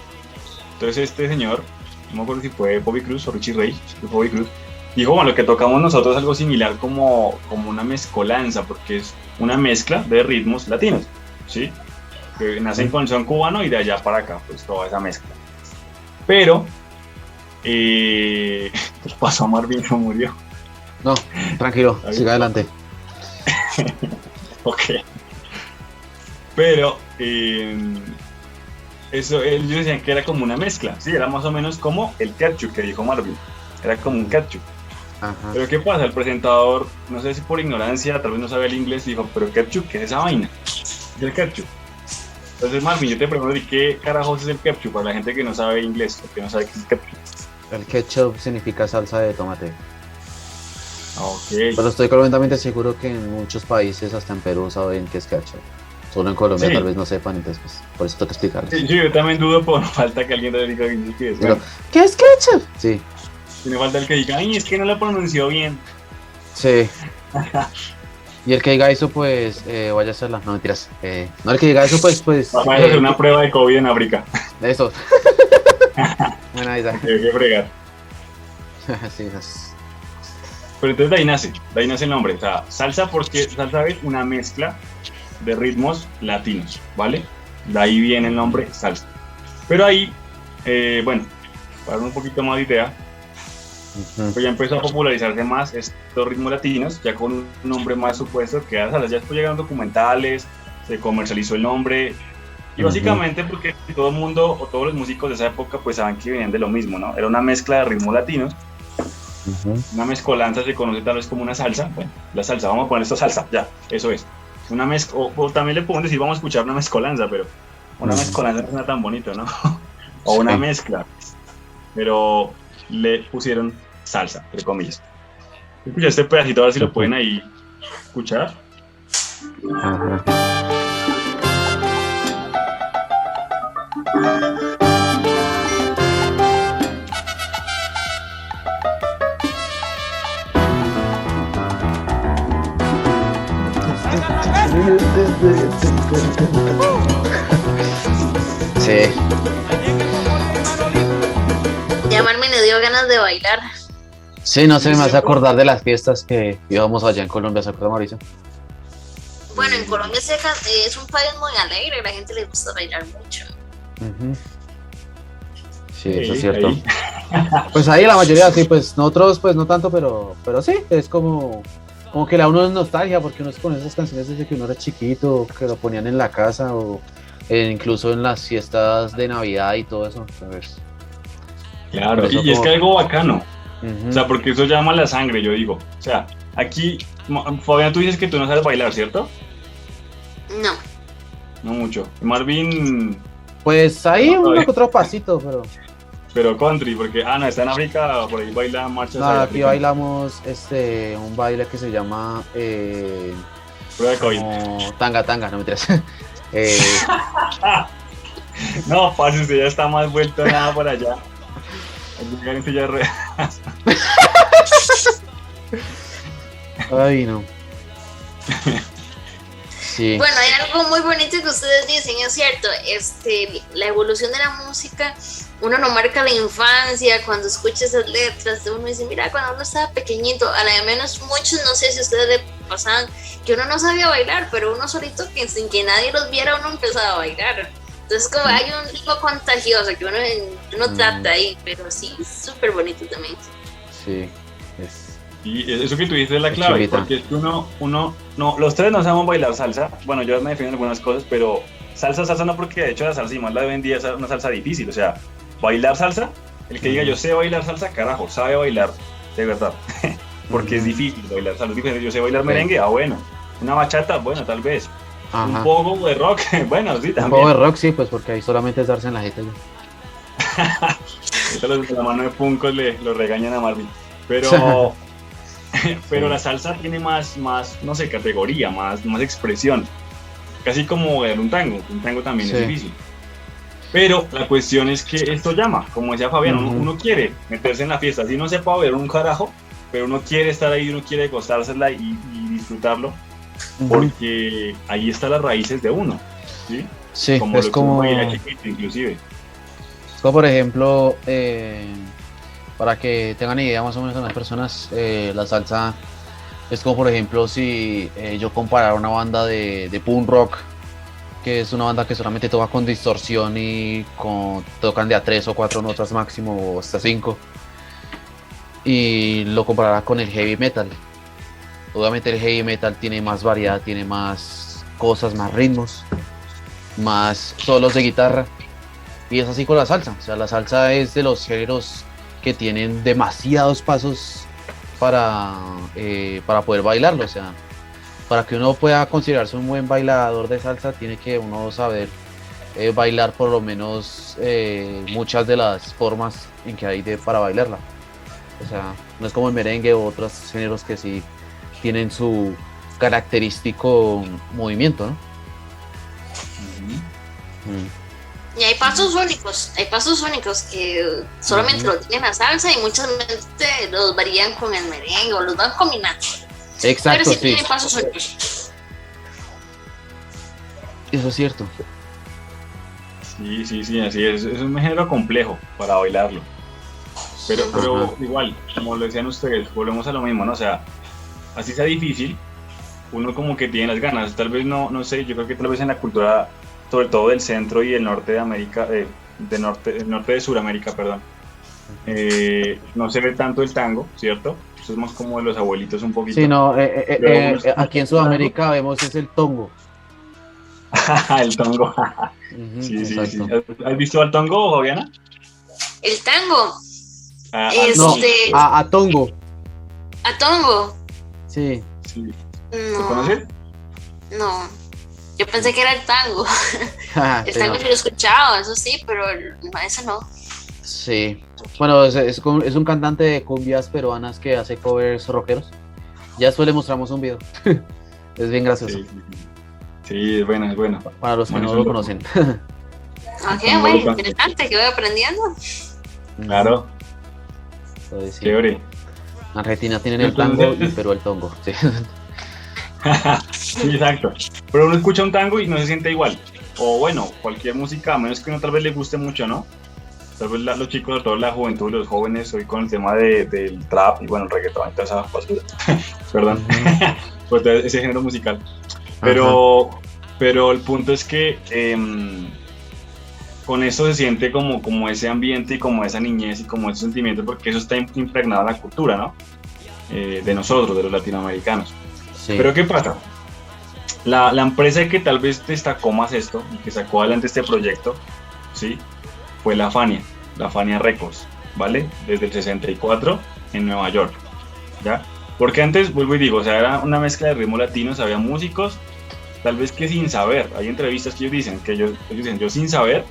Entonces este señor, no me acuerdo si fue Bobby Cruz o Richie Ray, Bobby Cruz, dijo, bueno, lo que tocamos nosotros es algo similar como, como una mezcolanza, porque es una mezcla de ritmos latinos, ¿sí? Que nacen con son cubano y de allá para acá, pues toda esa mezcla. Pero, eh, [laughs] ¿qué le pasó a Marvin? Se murió. No, tranquilo, siga adelante. [laughs] Ok. Pero, eh, eso, ellos decían que era como una mezcla, sí, era más o menos como el ketchup que dijo Marvin. Era como un ketchup. Ajá. Pero ¿qué pasa? El presentador, no sé si por ignorancia, tal vez no sabe el inglés, dijo, pero ketchup, ¿qué es esa vaina? ¿Qué es el ketchup? Entonces, Marvin, yo te pregunto, ¿y qué carajos es el ketchup para la gente que no sabe inglés o que no sabe qué es el ketchup? El ketchup significa salsa de tomate. Ah, Ok. Pero estoy completamente seguro que en muchos países, hasta en Perú, saben qué es ketchup. Solo en Colombia Sí. tal vez no sepan, entonces pues, por eso tengo que explicarles. Sí, yo también dudo por falta que alguien le diga qué es. Bueno, ¿Qué es ketchup? Sí, tiene falta el que diga, ay, es que no lo pronunció bien. sí. [laughs] Y el que diga eso, pues, eh, vaya a hacerla. No, mentiras. Eh, no, el que diga eso, pues, pues. Vamos a eh, hacer una prueba de COVID en África. Eso. [laughs] [laughs] bueno, Isaac. Hay que fregar. sí, es- Pero entonces de ahí nace, de ahí nace el nombre. O sea, salsa porque salsa es una mezcla de ritmos latinos, ¿vale? De ahí viene el nombre salsa. Pero ahí, eh, bueno, para dar un poquito más de idea, pues ya empezó a popularizarse más estos ritmos latinos, ya con un nombre más supuesto que era salsa. Ya después llegaron documentales, se comercializó el nombre. Y básicamente porque todo el mundo o todos los músicos de esa época pues saben que venían de lo mismo, ¿no? Era una mezcla de ritmos latinos Ujú. una mezcolanza se conoce tal vez como una salsa. Bueno, la salsa, vamos a poner esto salsa, ya, eso es. Una mezcla, o, o también le podemos decir, vamos a escuchar una mezcolanza, pero una Ujú. mezcolanza no suena tan bonito, ¿no? [laughs] o una Sí. mezcla. Pero le pusieron salsa, entre comillas. Escucha este pedacito, a ver si lo pueden ahí escuchar. Ajá. Sí, Ya Marvin le dio ganas de bailar. sí, no sé, me hace acordar de las fiestas que íbamos allá en Colombia, ¿se acuerda Mauricio? Bueno, en Colombia es un país muy alegre, a la gente le gusta bailar mucho. Sí, eso es cierto. ahí. Pues ahí la mayoría, sí, pues nosotros pues no tanto, pero, pero sí, es como, como que la uno es nostalgia, porque uno se pone esas canciones desde que uno era chiquito, que lo ponían en la casa o eh, incluso en las fiestas de Navidad y todo eso. ¿sabes? Claro, eso y, y es que algo bacano, o sea, porque eso llama la sangre, yo digo. O sea, aquí, Fabián, tú dices que tú no sabes bailar, ¿cierto? No, No mucho. Marvin, Pues ahí No, que otro pasito, pero pero country, porque, ah, no, está en África, por ahí baila marchas. no, aquí africanas. bailamos este un baile que se llama eh, Prueba de COVID. como tanga tanga, no me [laughs] eh, No, parce, usted ya está más vuelto a nada por allá. Al llegar en silla de ruedas. Ay, no. Sí. Bueno, hay algo muy bonito que ustedes dicen, es cierto, este, la evolución de la música, uno no marca la infancia, cuando escucha esas letras, uno dice, mira, cuando uno estaba pequeñito, a la de menos muchos, no sé si a ustedes le pasaban, que uno no sabía bailar, pero uno solito, que sin que nadie los viera, uno empezaba a bailar. Entonces como hay un ritmo contagioso que uno, uno Mm. trata ahí, pero sí, súper bonito también. Sí. Es, Y eso que tú dices es la clave, chulita. porque es que uno, uno, no, los tres no sabemos bailar salsa. Bueno, yo me defiendo en algunas cosas, pero salsa, salsa no, porque de hecho la salsa y más la de hoy en día es una salsa difícil. O sea, bailar salsa, el que diga yo sé bailar salsa, carajo, sabe bailar, de verdad. [laughs] porque es difícil bailar salsa. Yo sé bailar merengue, ah, bueno. Una bachata, bueno, tal vez. Un poco de rock, [laughs] bueno, sí, Un también. poco de rock, sí, pues porque ahí solamente es darse en la jeta. Ahorita los de la mano de Puncos le lo regañan a Marvin. Pero, [laughs] pero la salsa tiene más, más, no sé, categoría, más, más expresión. Casi como un tango. Un tango también Sí. es difícil. Pero la cuestión es que esto llama, como decía Fabián, uno, uno quiere meterse en la fiesta. Así no sepa ver un carajo, pero uno quiere estar ahí, uno quiere acostársela y, y disfrutarlo, porque ahí están las raíces de uno. ¿sí? Sí, Como es lo que uno como, chiquito, inclusive. es como, por ejemplo, eh, para que tengan idea más o menos las personas, eh, la salsa es como, por ejemplo, si eh, yo comparara una banda de, de punk rock, que es una banda que solamente toca con distorsión y con, tocan de a tres o cuatro notas máximo o hasta cinco, y lo comparara con el heavy metal. Obviamente el heavy metal tiene más variedad, tiene más cosas, más ritmos, más solos de guitarra. Y es así con la salsa. O sea, la salsa es de los géneros que tienen demasiados pasos para, eh, para poder bailarlo. O sea, para que uno pueda considerarse un buen bailador de salsa, tiene que uno saber eh, bailar por lo menos eh, muchas de las formas en que hay de, para bailarla. O sea, no es como el merengue u otros géneros que sí tienen su característico movimiento, ¿no? Mm. Y hay pasos únicos, hay pasos únicos que solamente lo tienen la salsa y muchas veces los varían con el merengue o los van combinando. Exacto, Pero sí, pasos. Eso es cierto. Sí, sí, sí, así es. Es un género complejo para bailarlo. Pero, pero Ajá. igual, como lo decían ustedes, volvemos a lo mismo, ¿no? O sea, así sea difícil, uno como que tiene las ganas. Tal vez no, no sé, yo creo que tal vez en la cultura, sobre todo del centro y el norte de América, eh, de norte, el norte de Sudamérica, perdón, eh, no se ve tanto el tango, ¿cierto? Eso es más como de los abuelitos un poquito. Sí, no, eh, eh, eh, eh, aquí en Sudamérica vemos es el tongo. [laughs] el tongo. [laughs] Sí, sí, sí. ¿Has- ¿Has visto al tongo, Fabiana? El tango, Ah, ah, Este- No, a, a tongo. a tongo. Sí. sí. ¿Lo No, conoces? no. Yo pensé que era el tango. [laughs] El Sí, tango sí lo he escuchado, eso sí, pero el- ese no. Sí. Bueno, es, es un- es un cantante de cumbias peruanas que hace covers rockeros. Ya después le mostramos un video. [laughs] es bien gracioso. Sí, sí, sí. Sí, es bueno, es bueno. Para los que Bueno, no lo conocen. [laughs] Ok, muy interesante, que voy aprendiendo. Claro, Entonces, sí. chévere. Argentina tienen el tango y Perú el tongo. Sí. [laughs] Sí, exacto. Pero uno escucha un tango y no se siente igual. O bueno, cualquier música, a menos que uno tal vez le guste mucho, ¿no? Tal vez la- los chicos, sobre todo la juventud, los jóvenes, hoy con el tema de- del trap y bueno, el reggaetón y toda esa basura. [laughs] Perdón. pues ese género musical. Pero, pero el punto es que em, con eso se siente como, como ese ambiente y como esa niñez y como ese sentimiento, porque eso está impregnado en la cultura, ¿no? Eh, de nosotros, de los latinoamericanos. Sí. Pero ¿qué pasa? La, la empresa que tal vez destacó más esto y que sacó adelante este proyecto, ¿sí? Fue la Fania, la Fania Records, ¿vale? Desde el 64 en Nueva York, ¿ya? Porque antes, vuelvo y digo, o sea, era una mezcla de ritmos latinos, había músicos, tal vez que sin saber, hay entrevistas que ellos dicen, que ellos, ellos dicen, yo sin saber,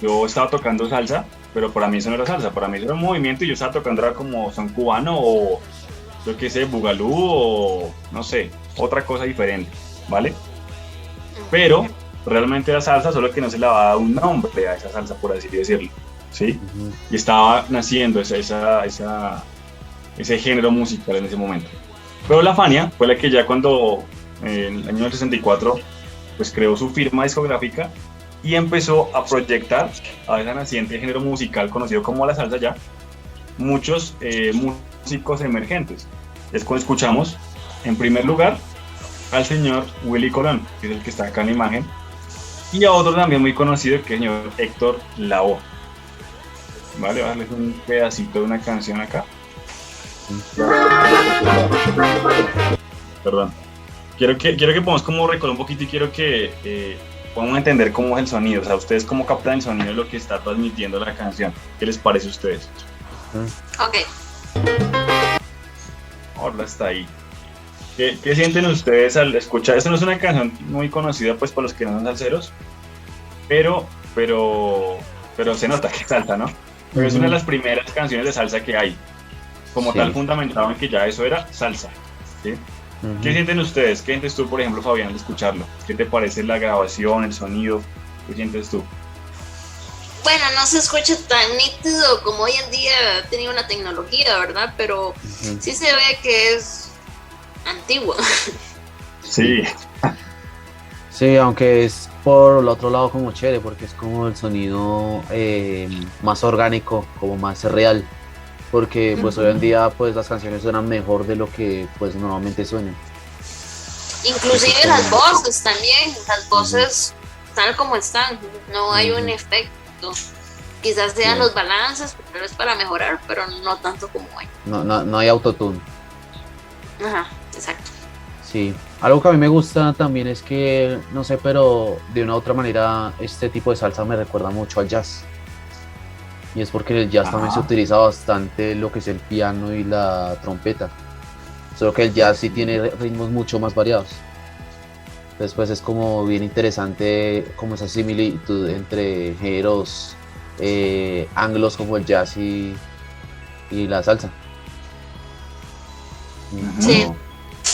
yo estaba tocando salsa, pero para mí eso no era salsa, para mí eso era un movimiento y yo estaba tocando era como son cubano o yo qué sé, bugalú o no sé, otra cosa diferente, ¿vale? Pero realmente era salsa, solo que no se le dado un nombre a esa salsa, por así decirlo, ¿sí? Ujú. Y estaba naciendo esa, esa, esa- ese género musical en ese momento. Pero la Fania fue la que ya cuando, eh, en el año del 64, pues creó su firma discográfica y empezó a proyectar a ese naciente género musical conocido como la salsa ya, muchos eh, músicos emergentes. Es cuando escuchamos, en primer lugar, al señor Willy Colón, que es el que está acá en la imagen, y a otro también muy conocido, que es el señor Héctor Lavoe. Vale, voy a darles un pedacito de una canción acá. Perdón. Quiero que, quiero que podamos como recordar un poquito y quiero que eh, podamos entender cómo es el sonido. O sea, ustedes cómo captan el sonido de lo que está transmitiendo la canción. ¿Qué les parece a ustedes? Ok. Ahora está ahí. ¿Qué, qué sienten ustedes al escuchar? Esta no es una canción muy conocida pues para los que no son salseros, pero, pero, pero se nota que es salsa, ¿no? Pero es una de las primeras canciones de salsa que hay, como Sí. tal fundamentado en que ya eso era salsa. ¿sí? ¿Qué sienten ustedes? ¿Qué sientes tú, por ejemplo, Fabián, al escucharlo? ¿Qué te parece la grabación, el sonido? ¿Qué sientes tú? Bueno, no se escucha tan nítido como hoy en día ha tenido una tecnología, ¿verdad? Pero sí se ve que es antiguo. [laughs] Sí, Sí, aunque es por el otro lado como chévere, porque es como el sonido eh, más orgánico, como más real. Porque pues hoy en día pues las canciones suenan mejor de lo que pues normalmente suenan. Inclusive las voces también, las voces tal como están, no hay un efecto. Quizás sean los balances, pero es para mejorar, pero no tanto como hoy. No, no, no hay autotune. Ajá, exacto. Sí, algo que a mí me gusta también es que, no sé, pero de una u otra manera este tipo de salsa me recuerda mucho al jazz. Y es porque en el jazz también se Ajá. utiliza bastante lo que es el piano y la trompeta. Solo que el jazz sí tiene ritmos mucho más variados. Después es como bien interesante como esa similitud entre géneros eh, anglos como el jazz y, y la salsa. Sí. Como,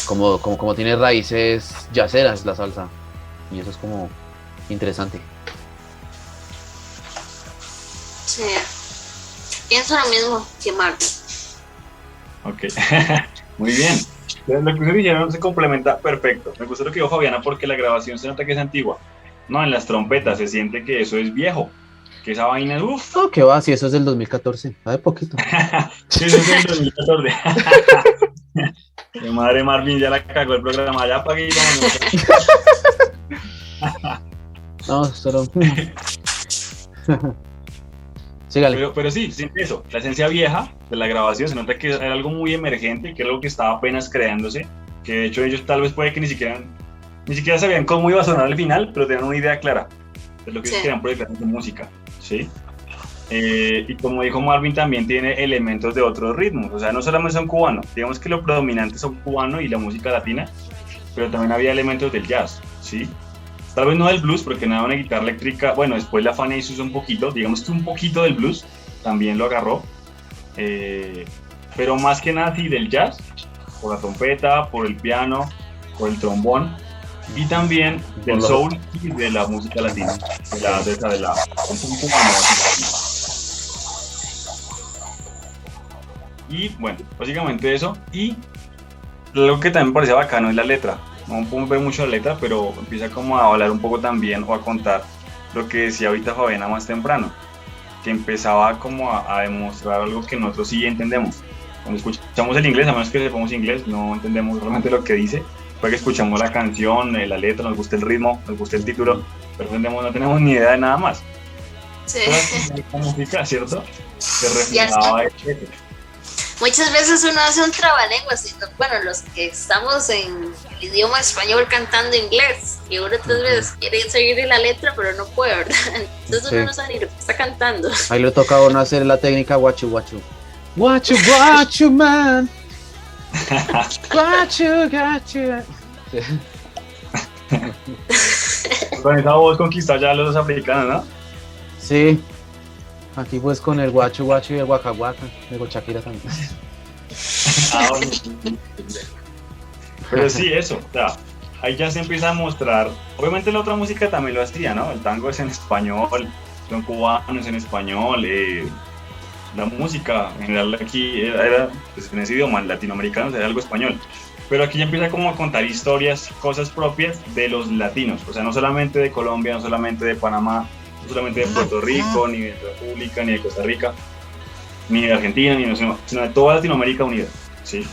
como, como, como tiene raíces jazzeras la salsa. Y eso es como interesante. Sí. Pienso lo mismo que Marco. Ok, [laughs] muy bien. Lo que ustedes dijeron se complementa perfecto. Me gustó lo que dijo Fabiana porque la grabación se nota que es antigua. No, en las trompetas se siente que eso es viejo. Que esa vaina es uff. No, que va, si eso es del 2014, va de poquito. [laughs] Sí, eso es del 2014. [laughs] Mi madre Marvin ya la cagó el programa. Ya vámonos. [laughs] No, solo. [laughs] Sígale. Pero, pero sí, sí, eso. La esencia vieja de la grabación se nota que era algo muy emergente, que era algo que estaba apenas creándose. Que de hecho ellos tal vez puede que ni siquiera, ni siquiera sabían cómo iba a sonar al final, pero tenían una idea clara de lo que Sí. ellos querían proyectar en su música. ¿sí? Eh, y como dijo Marvin, también tiene elementos de otros ritmos. O sea, no solamente son cubanos. Digamos que lo predominante son cubano y la música latina, pero también había elementos del jazz. ¿sí? Tal vez no del blues, porque nada, una guitarra eléctrica. Bueno, después la Fanny hizo un poquito, digamos que un poquito del blues también lo agarró. Eh, pero más que nada, sí, del jazz, por la trompeta, por el piano, por el trombón y también del la- soul y de la música latina, de la, de esa, de la, un poco como música latina. Y bueno, básicamente eso. Y algo que también me parece bacano es la letra. No podemos ver mucho la letra, pero empieza como a hablar un poco también o a contar lo que decía ahorita Fabiana más temprano, que empezaba como a, a demostrar algo que nosotros sí entendemos. Cuando escuchamos el inglés, a menos que sepamos inglés, no entendemos realmente lo que dice. Puede que escuchamos la canción, eh, la letra, nos gusta el ritmo, nos gusta el título, pero no entendemos- no tenemos ni idea de nada más. Sí. Música, ¿cierto? Ya reflejaba eso. Muchas veces uno hace un trabalenguas, y no- bueno, los que estamos en el idioma español cantando inglés, y uno otras veces quiere seguir la letra, pero no puede, ¿verdad? [laughs] Entonces Sí. uno no sabe ni lo que está cantando. Ahí le toca a uno hacer la técnica guachu guachu. Guachu guachu man. Guachu guachu. Con esa voz conquistó ya a los africanos, ¿no? Sí. Aquí pues con el guachu guachu y el guaca guaca. Digo Shakira también. [laughs] Ah, bueno. Pero sí, eso, o sea, ahí ya se empieza a mostrar. Obviamente la otra música también lo hacía, ¿no? El tango es en español, son cubanos en español, eh, la música en general aquí era, era, pues, en ese idioma latinoamericano, era algo español. Pero aquí ya empieza como a contar historias, cosas propias de los latinos, o sea, no solamente de Colombia, no solamente de Panamá, solamente de Puerto Rico, ni de República, ni de Costa Rica, ni de Argentina, ni de, sino, de toda Latinoamérica unida, ¿sí?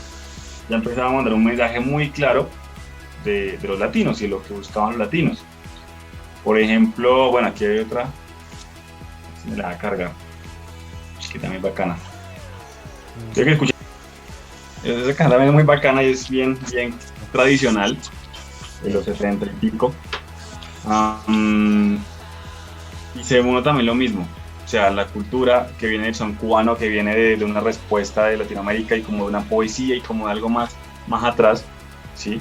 Ya empezaba a mandar un mensaje muy claro de, de los latinos y lo que buscaban los latinos. Por ejemplo, bueno, aquí hay otra, me la va a cargar, que también es bacana. Yo que escuché, esa canción también es muy bacana y es bien, bien tradicional, de los 70 y pico. Ah, mm, y se uno también lo mismo, o sea, la cultura que viene del son cubano, que viene de, de una respuesta de Latinoamérica y como de una poesía y como de algo más, más atrás, ¿sí?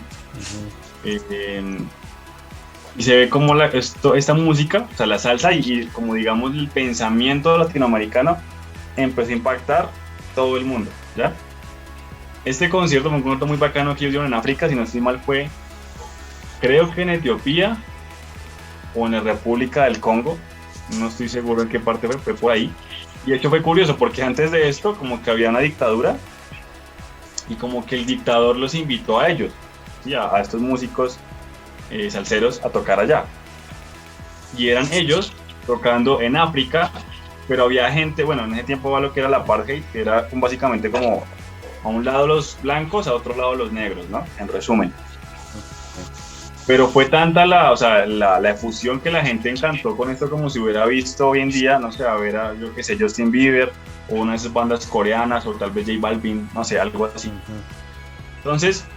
Eh, y se ve como la, esto, esta música, o sea, la salsa y, y como digamos el pensamiento latinoamericano empezó a impactar todo el mundo, ¿ya? Este concierto fue un concierto muy bacano que ellos dieron en África, si no estoy mal fue, creo que en Etiopía o en la República del Congo, no estoy seguro en qué parte fue, fue por ahí. Y de hecho fue curioso porque antes de esto como que había una dictadura y como que el dictador los invitó a ellos, ¿sí? a, estos músicos eh, salseros a tocar allá. Y eran ellos tocando en África, pero había gente, bueno, en ese tiempo va lo que era la apartheid, que era básicamente como a un lado los blancos, a otro lado los negros, ¿no? En resumen. Pero fue tanta la, o sea, la, la efusión que la gente encantó con esto como si hubiera visto hoy en día, no sé, a ver a, yo qué sé, Justin Bieber, o una de esas bandas coreanas, o tal vez J Balvin, no sé, algo así. Entonces,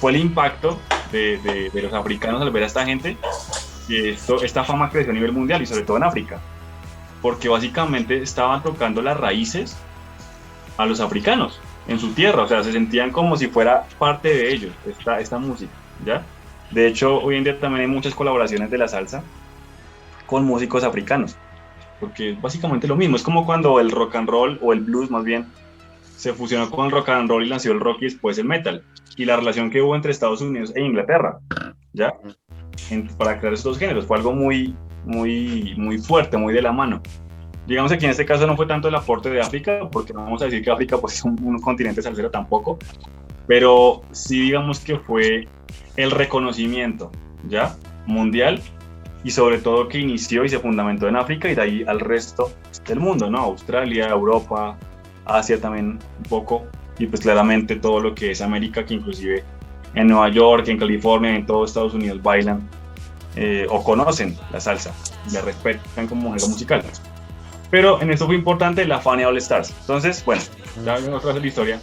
fue el impacto de, de, de los africanos al ver a esta gente, que esto, esta fama creció a nivel mundial y sobre todo en África. porque básicamente estaban tocando las raíces a los africanos en su tierra, o sea, se sentían como si fuera parte de ellos esta, esta música, ¿ya? De hecho, hoy en día también hay muchas colaboraciones de la salsa con músicos africanos, porque es básicamente lo mismo, es como cuando el rock and roll, o el blues más bien, se fusionó con el rock and roll y nació el rock y después el metal, y la relación que hubo entre Estados Unidos e Inglaterra, ¿ya? para crear estos géneros, fue algo muy, muy, muy fuerte, muy de la mano. Digamos que en este caso no fue tanto el aporte de África, porque no vamos a decir que África pues, es un, un continente salsero tampoco, pero sí digamos que fue el reconocimiento, ¿ya? Mundial y sobre todo que inició y se fundamentó en África y de ahí al resto del mundo, ¿no? Australia, Europa, Asia también un poco y pues claramente todo lo que es América, que inclusive en Nueva York, en California, en todo Estados Unidos bailan eh, o conocen la salsa, la respetan como género musical. Pero en esto fue importante la Fania All Stars. Entonces, bueno, ya otra vez la historia.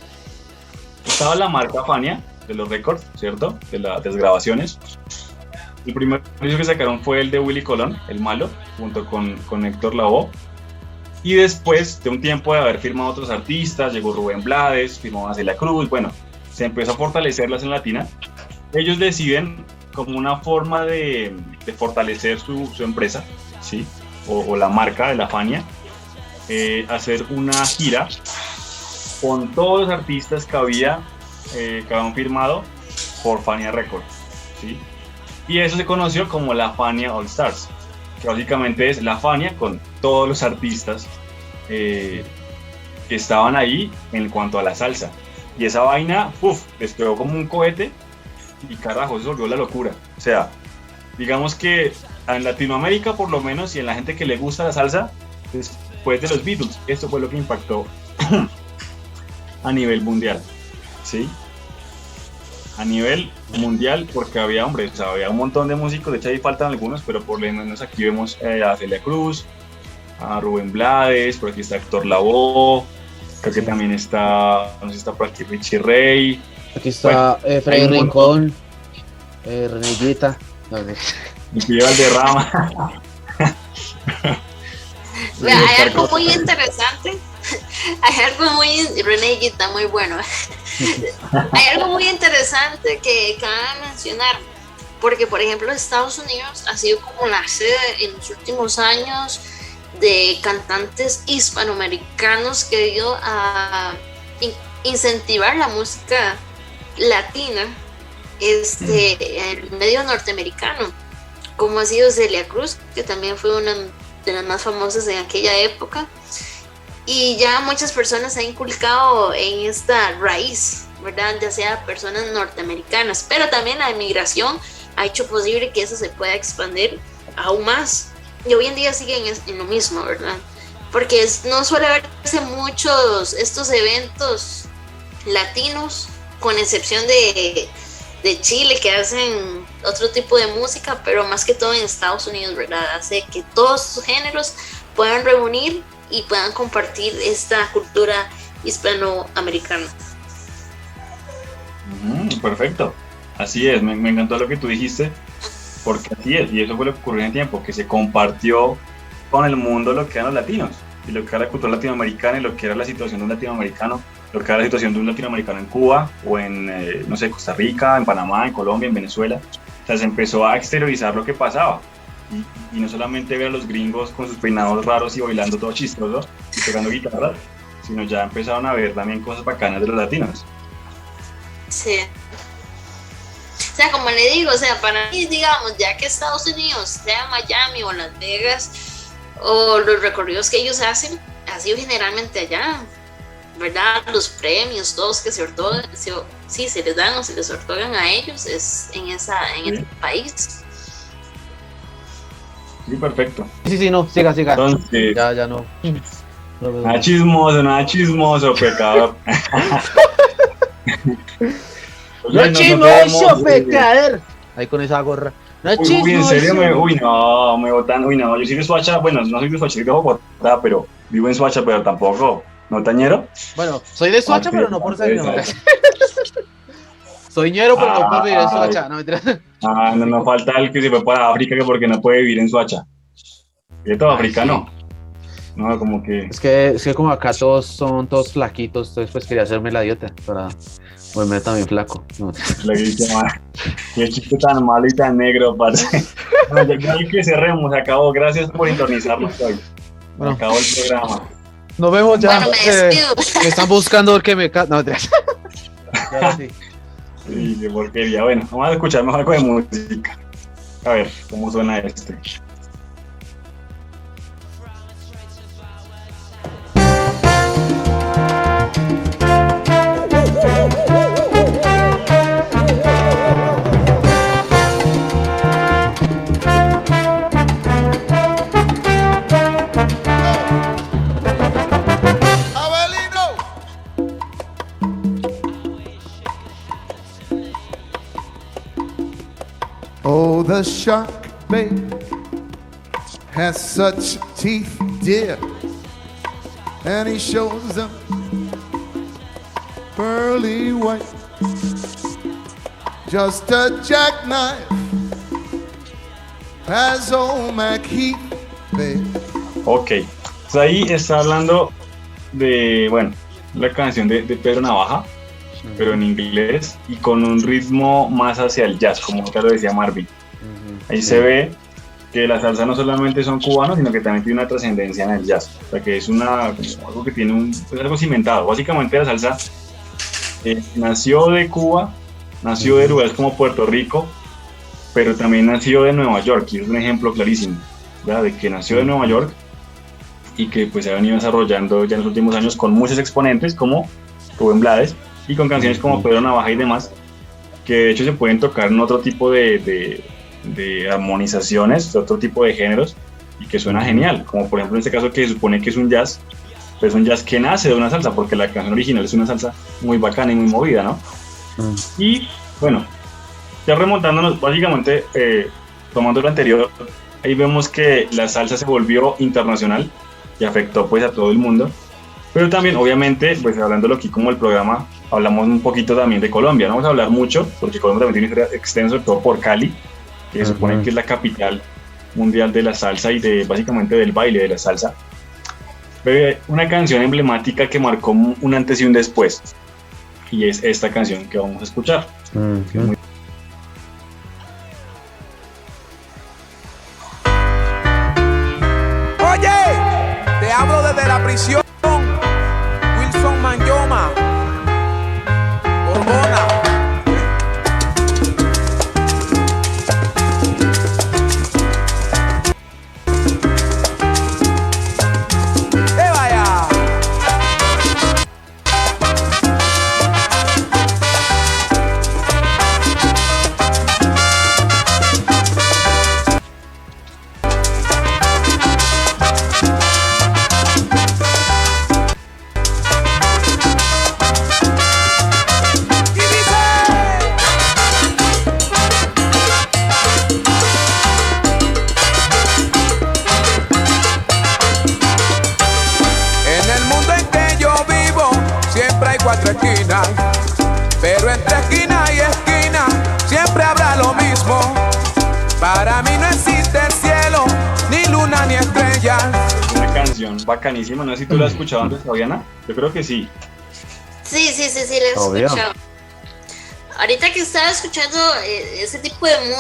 Estaba la marca Fania de los récords, ¿cierto? De, la, de las grabaciones. El primer disco que sacaron fue el de Willy Colón, el malo, junto con, con Héctor Lavoe. Y después de un tiempo de haber firmado otros artistas, llegó Rubén Blades, firmó Celia Cruz, bueno, se empezó a fortalecer la latina. Ellos deciden como una forma de, de fortalecer su, su, empresa, ¿sí? O, o, la marca de la Fania, eh, hacer una gira con todos los artistas que había eh, habían firmado por Fania Records, ¿sí? Y eso se conoció como la Fania All Stars, que básicamente es la Fania con todos los artistas eh, que estaban ahí en cuanto a la salsa. Y esa vaina, uff, despegó como un cohete y carajo, eso volvió la locura. O sea, digamos que en Latinoamérica por lo menos y en la gente que le gusta la salsa, después de los Beatles, esto fue lo que impactó [clears throat] a nivel mundial. ¿Sí? A nivel mundial, porque había, hombre, o sea, había un montón de músicos, de hecho ahí faltan algunos, pero por lo menos aquí vemos eh, a Celia Cruz, a Rubén Blades, por aquí está Héctor Lavoe, creo que también está, no sé si está por aquí Richie Rey. Aquí está bueno, eh, Freddy Rincón, eh, René Guita. Y Pío Valderrama. [laughs] Hay algo muy interesante. [laughs] Hay algo muy. René Guita, muy bueno. Hay algo muy interesante que cabe mencionar. Porque, por ejemplo, Estados Unidos ha sido como la sede en los últimos años de cantantes hispanoamericanos que dio a incentivar la música latina este, en el medio norteamericano, como ha sido Celia Cruz, que también fue una de las más famosas en aquella época. Y ya muchas personas se han inculcado en esta raíz, ¿verdad? Ya sea personas norteamericanas, pero también la inmigración ha hecho posible que eso se pueda expandir aún más. Y hoy en día siguen en lo mismo, ¿verdad? Porque no suele verse muchos estos eventos latinos, con excepción de, de Chile, que hacen otro tipo de música, pero más que todo en Estados Unidos, ¿verdad? Hace que todos sus géneros puedan reunir y puedan compartir esta cultura hispanoamericana. perfecto, así es, me, me, encantó lo que tú dijiste, porque así es, y eso fue lo que ocurrió en el tiempo, que se compartió con el mundo lo que eran los latinos, y lo que era la cultura latinoamericana y lo que era la situación de un latinoamericano, lo que era la situación de un latinoamericano en Cuba, o en, eh, no sé, Costa Rica, en Panamá, en Colombia, en Venezuela. O sea, se empezó a exteriorizar lo que pasaba. Y, y, no solamente ver a los gringos con sus peinados raros y bailando todo chistoso y tocando guitarra, sino ya empezaron a ver también cosas bacanas de los latinos. Sí. O sea, como le digo, o sea, para mí, digamos, ya que Estados Unidos, sea Miami o Las Vegas, o los recorridos que ellos hacen, ha sido generalmente allá, ¿verdad? Los premios, todos que se otorgan, se, sí, se les dan o se les otorgan a ellos, es en, esa, en ese país. Sí, perfecto. Sí, sí, no, siga, siga. Entonces, ya, ya no. Nada chismoso, nada chismoso, pecador. [laughs] no chismoso, pecador. Ahí con esa gorra. No uy, uy, en serio, me, uy, no, me botan, uy, no, yo soy de Suacha, bueno, no soy de Suacha, soy de Bogotá, pero vivo en Suacha, pero tampoco, ¿no, tañero? Bueno, soy de Suacha, ah, pero no por ser no, Soy ñero, pero ah, no puedo vivir en Suacha, no mentira. Ah, no, no falta el que se fue para África que porque no puede vivir en Suacha. Y todo ah, africano. Sí. No, como que. Es que, es que como acá todos son todos flaquitos, entonces pues quería hacerme la dieta para volverme también flaco. No, Le dice, "Ma, qué chiste tan malo y tan negro, parce. [laughs] No, ya ya que cerremos, se acabó. Gracias por sintonizarnos hoy. Bueno. Acabó el programa. Nos vemos ya. Bueno, me eh, me están buscando que me... ca- No, te- Ahora sí. Sí, qué porquería. Bueno, vamos a escuchar mejor algo de música. A ver, ¿cómo suena este? The shark, babe, has such teeth, dear, and he shows them pearly white. Just a jackknife has old MacHeath, babe. Ok, pues ahí está hablando de, bueno, la canción de, de Pedro Navaja, pero en inglés y con un ritmo más hacia el jazz, como ya lo decía Marvin. Ahí se ve que la salsa no solamente son cubanos, sino que también tiene una trascendencia en el jazz. O sea, que es una, algo que tiene un, algo cimentado. Básicamente la salsa eh, nació de Cuba, nació de lugares como Puerto Rico, pero también nació de Nueva York, y es un ejemplo clarísimo, ¿verdad? de que nació de Nueva York y que pues se ha venido desarrollando ya en los últimos años con muchos exponentes como Rubén Blades y con canciones como Pedro Navaja y demás, que de hecho se pueden tocar en otro tipo de, de, de armonizaciones, de otro tipo de géneros, y que suena genial, como por ejemplo en este caso que se supone que es un jazz, pero es un jazz que nace de una salsa, porque la canción original es una salsa muy bacana y muy movida, ¿no? Y bueno, ya remontándonos, básicamente, eh, tomando lo anterior, ahí vemos que la salsa se volvió internacional y afectó pues a todo el mundo. Pero también, obviamente, pues hablándolo aquí como el programa, hablamos un poquito también de Colombia. No vamos a hablar mucho, porque Colombia también tiene extensa, sobre todo por Cali, que se supone que es la capital mundial de la salsa y de básicamente del baile de la salsa. Una canción emblemática que marcó un antes y un después. Y es esta canción que vamos a escuchar. Ujú. Oye,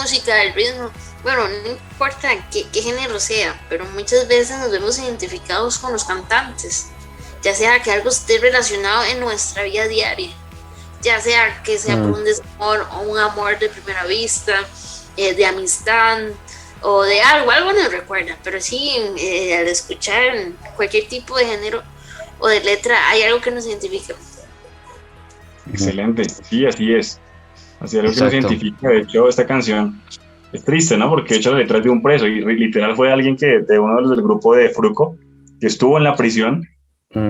música, el ritmo, bueno, no importa qué, qué género sea, pero muchas veces nos vemos identificados con los cantantes, ya sea que algo esté relacionado en nuestra vida diaria, ya sea que sea por Mm. un desamor o un amor de primera vista, eh, de amistad o de algo, algo nos recuerda, pero sí, eh, al escuchar cualquier tipo de género o de letra hay algo que nos identifica. Excelente. Sí, así es. Así es algo que nos Exacto. identifica. De hecho, esta canción es triste, ¿no? Porque de hecho la letra es de un preso y literal fue alguien que, de uno de los del grupo de Fruco, que estuvo en la prisión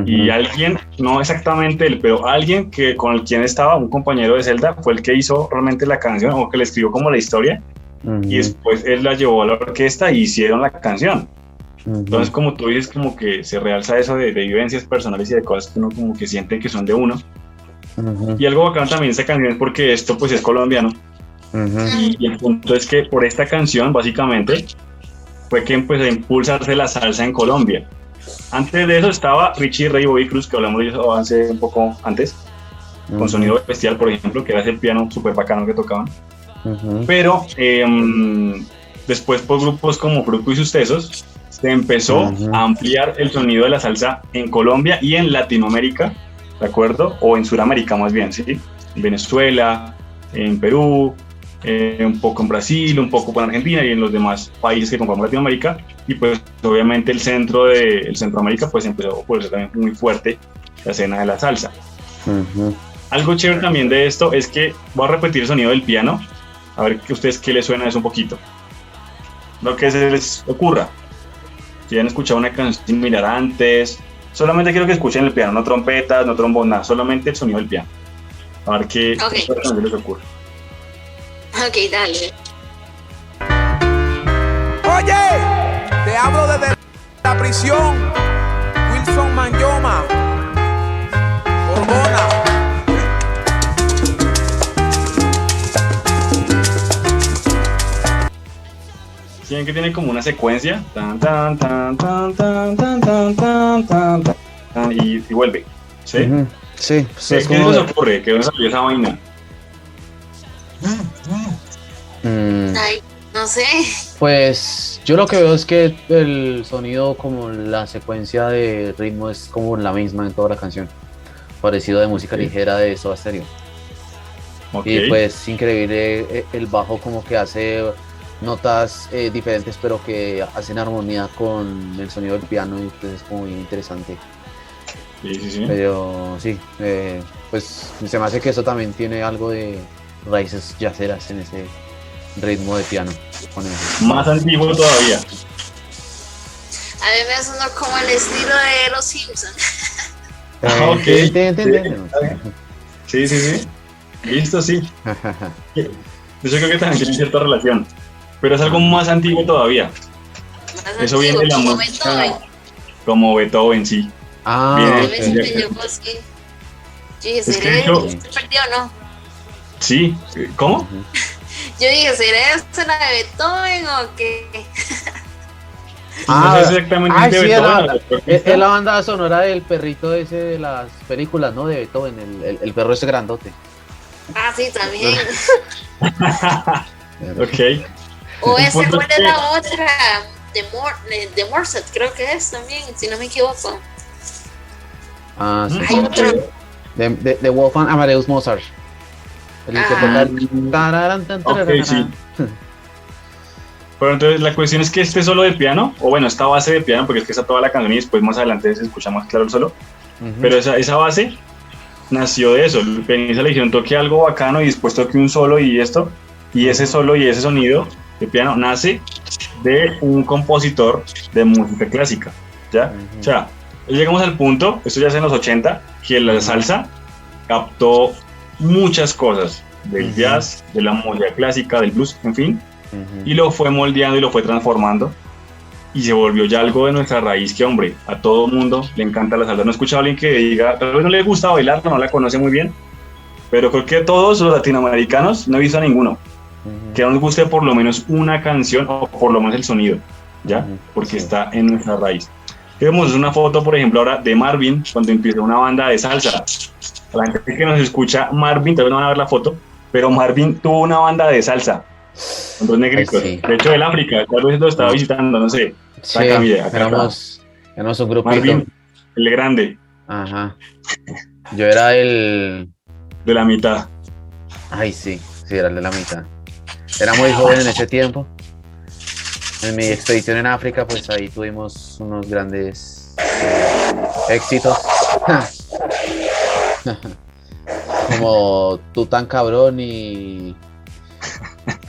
y alguien, no exactamente él, pero alguien que con quien estaba, un compañero de celda, fue el que hizo realmente la canción o que le escribió como la historia Ujú. y después él la llevó a la orquesta y hicieron la canción. Entonces, como tú dices, como que se realza eso de, de vivencias personales y de cosas que uno como que siente que son de uno. Y algo bacano también esta canción es porque esto pues es colombiano. Y, y el punto es que por esta canción, básicamente, fue que empezó a impulsarse la salsa en Colombia. Antes de eso estaba Richie Ray Bobby Cruz, que hablamos de eso hace un poco antes, con sonido bestial, por ejemplo, que era ese piano súper bacano que tocaban. Pero em, después por grupos como Fruto y sus Tesos, se empezó a ampliar el sonido de la salsa en Colombia y en Latinoamérica, ¿de acuerdo? O en Sudamérica más bien, ¿sí? En Venezuela, en Perú, eh, un poco en Brasil, un poco en Argentina y en los demás países que conforman Latinoamérica. Y pues obviamente el centro de el Centroamérica pues empezó por ser también muy fuerte la escena de la salsa. Ujú. Algo chévere también de esto es que voy a repetir el sonido del piano, a ver que ustedes qué les suena eso un poquito. Lo que se les ocurra. Si han escuchado una canción similar antes, solamente quiero que escuchen el piano, no trompetas, no trombones, nada, solamente el sonido del piano. A ver qué Ok. qué canción les ocurre. Ok, dale. Oye, te hablo desde la prisión. Wilson Manyoma. Si ven que tiene como una secuencia, tan, tan, tan, tan, tan, tan, tan, tan, tan, tan, tan, y, y vuelve. ¿Sí? Sí, pues ¿Qué, es qué como- les ocurre? ¿Qué dónde salió esa vaina? Mm, Ay, no sé. Pues yo lo que veo es que el sonido, como la secuencia de ritmo, es como la misma en toda la canción. Parecido de música ligera de Soda Stereo. Ok. Y pues increíble eh, el bajo como que hace notas eh, diferentes pero que hacen armonía con el sonido del piano y pues es como muy interesante. Sí, sí, sí. Pero sí, eh, pues se me hace que eso también tiene algo de raíces yaceras en ese ritmo de piano. Más antiguo todavía. A mí me sonó como el estilo de los Simpsons. Ah, ok. Eh, te- te- Sí. Sí, sí, sí. Listo, sí. [laughs] Hecho, creo que también tiene cierta relación. Pero es algo más antiguo todavía. Más Eso viene de la como música Beethoven. como Beethoven, sí. Ah, Bien. Yo dije, yo, sí. Yo dije, Es que ¿seré yo- ¿Se perdió o no? Sí. ¿Cómo? Ujú. [laughs] Yo dije, ¿será esta la de Beethoven o qué? Ah, no sé exactamente ay, de sí, Beethoven. Es, la banda sonora del perrito ese de las películas, ¿no? De Beethoven, el, el, el perro ese grandote. Ah, sí, también. [laughs] Ok. [laughs] O esa, ¿cuál es la otra? De, Mor de, de Morset, creo que es también, si no me equivoco. Ah, sí. Hay otro. De, de, de Wolfgang Amadeus Mozart. El que Ah. toca el tararán, tan, Ok, tararán. sí. Pero entonces la cuestión es que este solo de piano, o bueno, esta base de piano, porque es que está toda la canción y después más adelante se escucha más claro el solo, Ujú. pero esa, esa base nació de eso. El pianista le dijeron toque algo bacano y después toque un solo y esto, y ese solo y ese sonido de piano nace de un compositor de música clásica, ¿ya? Ujú. O sea, llegamos al punto, esto ya es en los 80, que la salsa captó muchas cosas del Ujú. jazz, de la música clásica, del blues, en fin, Ujú. y lo fue moldeando y lo fue transformando y se volvió ya algo de nuestra raíz que, hombre, a todo mundo le encanta la salsa. No he escuchado a alguien que diga, tal vez no le gusta bailar, no la conoce muy bien, pero creo que todos los latinoamericanos, no he visto a ninguno. Que no nos guste por lo menos una canción o por lo menos el sonido, ¿ya? Porque Sí. está en nuestra raíz. Vemos una foto, por ejemplo, ahora de Marvin, cuando empieza una banda de salsa. La gente que nos escucha, Marvin, tal vez no van a ver la foto, pero Marvin tuvo una banda de salsa. Con dos negritos. Sí. De hecho, del África, tal vez lo estaba visitando, no sé. Sí, acá, mire, acá éramos, éramos un grupito. Marvin, el grande, Ajá. Yo era el. de la mitad. Ay, sí, sí, era el de la mitad. Era muy joven en ese tiempo. En mi expedición en África, pues ahí tuvimos unos grandes eh, éxitos. [laughs] Como tú tan cabrón y.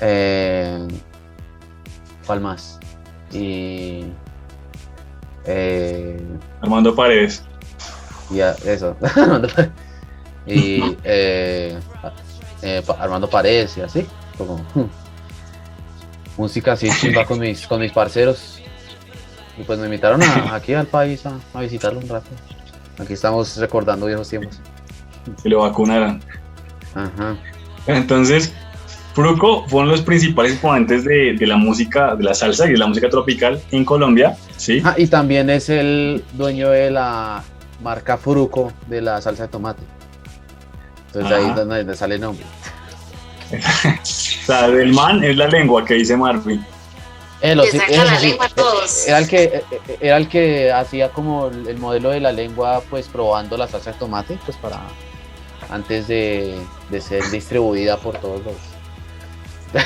Eh, ¿Cuál más? Y. Eh, Armando Paredes. y a- eso. [laughs] Armando y eh, eh, Armando Paredes y así. Como hmm. música así chimba con mis, con mis parceros. Y pues me invitaron a- [laughs] aquí al país a, a visitarlo un rato. Aquí estamos recordando viejos tiempos. Que lo vacunaran. Ajá. Entonces, Fruco fue uno de los principales exponentes de, de la música, de la salsa y de la música tropical en Colombia, ¿sí? Ah, y también es el dueño de la marca Fruco de la salsa de tomate. Entonces de ahí es Ajá. donde sale el nombre. [laughs] O sea, del man es la lengua que dice Marvin. Él, Le sí, saca eso la sí, lengua a todos. Era el que eh, eh, era el que hacía como el el modelo de la lengua, pues probando la salsa de tomate, pues para antes de, de ser distribuida por todos los. [laughs]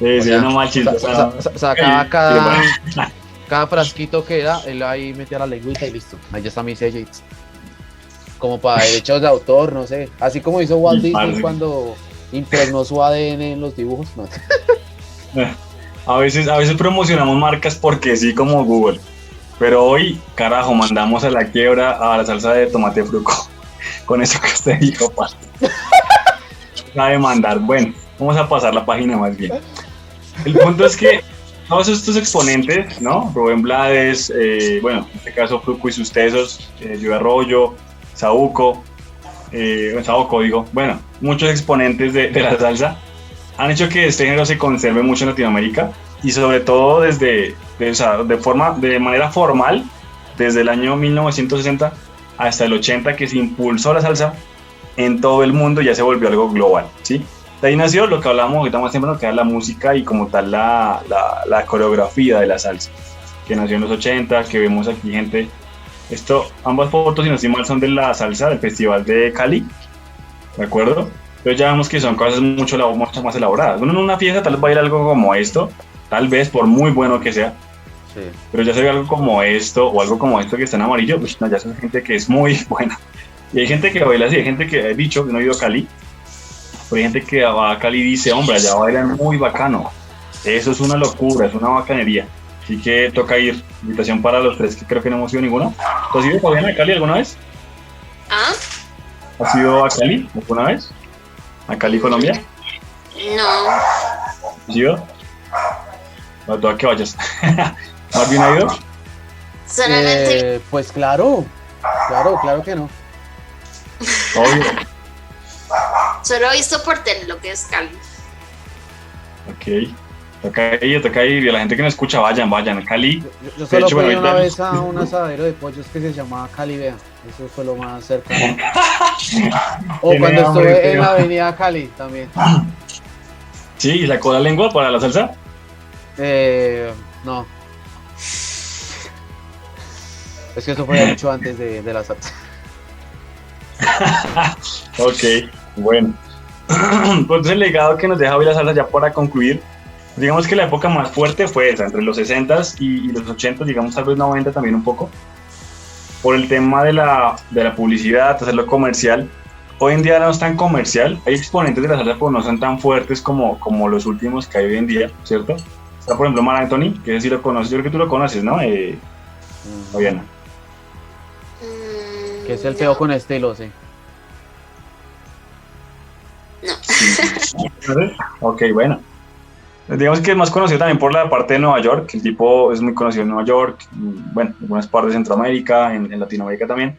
Eh, o sí, sea, no sa- o sea, sa- sa- sacaba cada, [laughs] cada frasquito que era, él ahí metía la lengüita y listo. Ahí ya está mi sello. Como para [laughs] derechos de autor, no sé. Así como hizo Walt Disney cuando impregnó su ADN en los dibujos. [laughs] A veces, a veces promocionamos marcas porque sí, como Google. Pero hoy, carajo, mandamos a la quiebra a la salsa de tomate fruco. [laughs] Con eso que usted dijo, pa. Va [laughs] a demandar. Bueno, vamos a pasar la página más bien. El punto es que todos estos exponentes, ¿no? Rubén Blades, eh, bueno, en este caso Fruco y sus tesos, eh, Arroyo, Saúco, eh, Saúco digo, bueno, muchos exponentes de, de la salsa han hecho que este género se conserve mucho en Latinoamérica y sobre todo desde, de, o sea, de forma, de manera formal, desde el año 1960 hasta el 80 que se impulsó la salsa en todo el mundo y ya se volvió algo global, ¿sí? De ahí nació lo que hablamos ahorita más temprano, que era la música y como tal la, la, la coreografía de la salsa, que nació en los 80, que vemos aquí gente, esto, ambas fotos, si no estoy mal, son de la salsa del Festival de Cali, ¿de acuerdo? Entonces ya vemos que son cosas mucho, mucho más elaboradas. Uno en una fiesta tal vez va a ir algo como esto, tal vez por muy bueno que sea, Sí. pero ya se ve algo como esto o algo como esto que está en amarillo, pues no, ya son gente que es muy [laughs] buena. Y hay gente que baila así, hay gente que he dicho que no ha ido a Cali, pero hay gente que va a Cali y dice, hombre, allá bailan muy bacano. Eso es una locura, es una bacanería. Así que toca ir. Invitación para los tres que creo que no hemos ido ninguno. ¿Tú has ido Fabiana, a Cali alguna vez? ¿Ah? ¿Has ido a Cali alguna vez? ¿A Cali, Colombia? No. ¿Has ido? No, tú a que vayas. [laughs] ¿Marvin ha ido? Solamente Eh, pues claro, claro, claro que no. Obvio. solo he visto por tele lo que es Cali. Ok. Toca ir, toca ir. Y a la gente que no escucha, vayan, vayan. Cali. Yo, yo solo fui bueno, una ahorita- vez a un asadero de pollos que se llamaba Calibea. Eso fue lo más cercano. [laughs] o cuando estuve en la avenida Cali también. [laughs] Sí, y sacó la lengua para la salsa. Eh, no. Es que eso fue mucho antes de, de la salsa. [laughs] Ok, bueno. [clears throat] Entonces el legado que nos deja hoy la salsa ya para concluir, digamos que la época más fuerte fue esa, entre los 60s y, y los 80s, digamos tal vez 90 también un poco, por el tema de la, de la publicidad, hacerlo comercial. Hoy en día no es tan comercial, hay exponentes de la salsa pero no son tan fuertes como, como los últimos que hay hoy en día, ¿cierto? Está por ejemplo Mar Anthony, que sí lo conoces, yo creo que tú lo conoces, ¿no? Eh, Fabiana. Mm, Que es el no, feo con estilo, sí. No. [laughs] Ok, bueno. Digamos que es más conocido también por la parte de Nueva York. El tipo es muy conocido en Nueva York, bueno, en algunas partes de Centroamérica, en, en Latinoamérica también.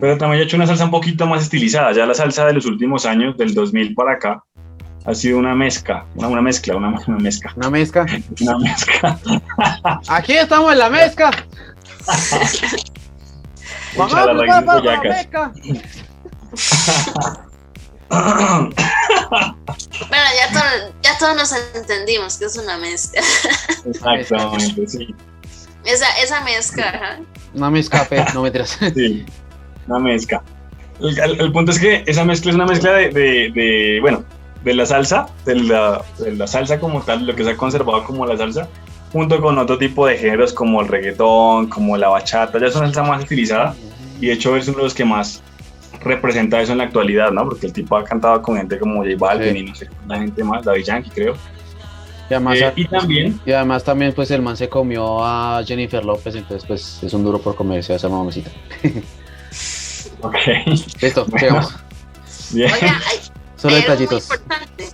Pero también ha hecho una salsa un poquito más estilizada. Ya la salsa de los últimos años, del 2000 para acá, ha sido una mezcla, una, una mezcla, una, una mezcla, Una mezcla. [laughs] una mezcla. Aquí estamos en la mezcla. Mamá, la Boyacá. mezcla. [laughs] Bueno, ya, to- ya todos nos entendimos que es una mezcla. Exactamente, [laughs] sí. Esa, esa mezcla, ajá. Una mezcla, pe- no me tiras. [laughs] Sí, una mezcla. El, el- el punto es que esa mezcla es una mezcla de, de- de, bueno, de la salsa, de la, de la salsa como tal, lo que se ha conservado como la salsa, junto con otro tipo de géneros como el reggaetón, como la bachata, ya es una salsa más estilizada y de hecho es uno de los que más representa eso en la actualidad, ¿no? Porque el tipo ha cantado con gente como J Balvin Sí. y no sé, la gente más, David Yankee creo. Y además, Eh, y también, y además también pues el man se comió a Jennifer López, entonces pues es un duro por comerse a esa mamacita. [laughs] ok, Listo, Bueno. sigamos. Oiga, hay, Solo hay algo muy detallitos. importante.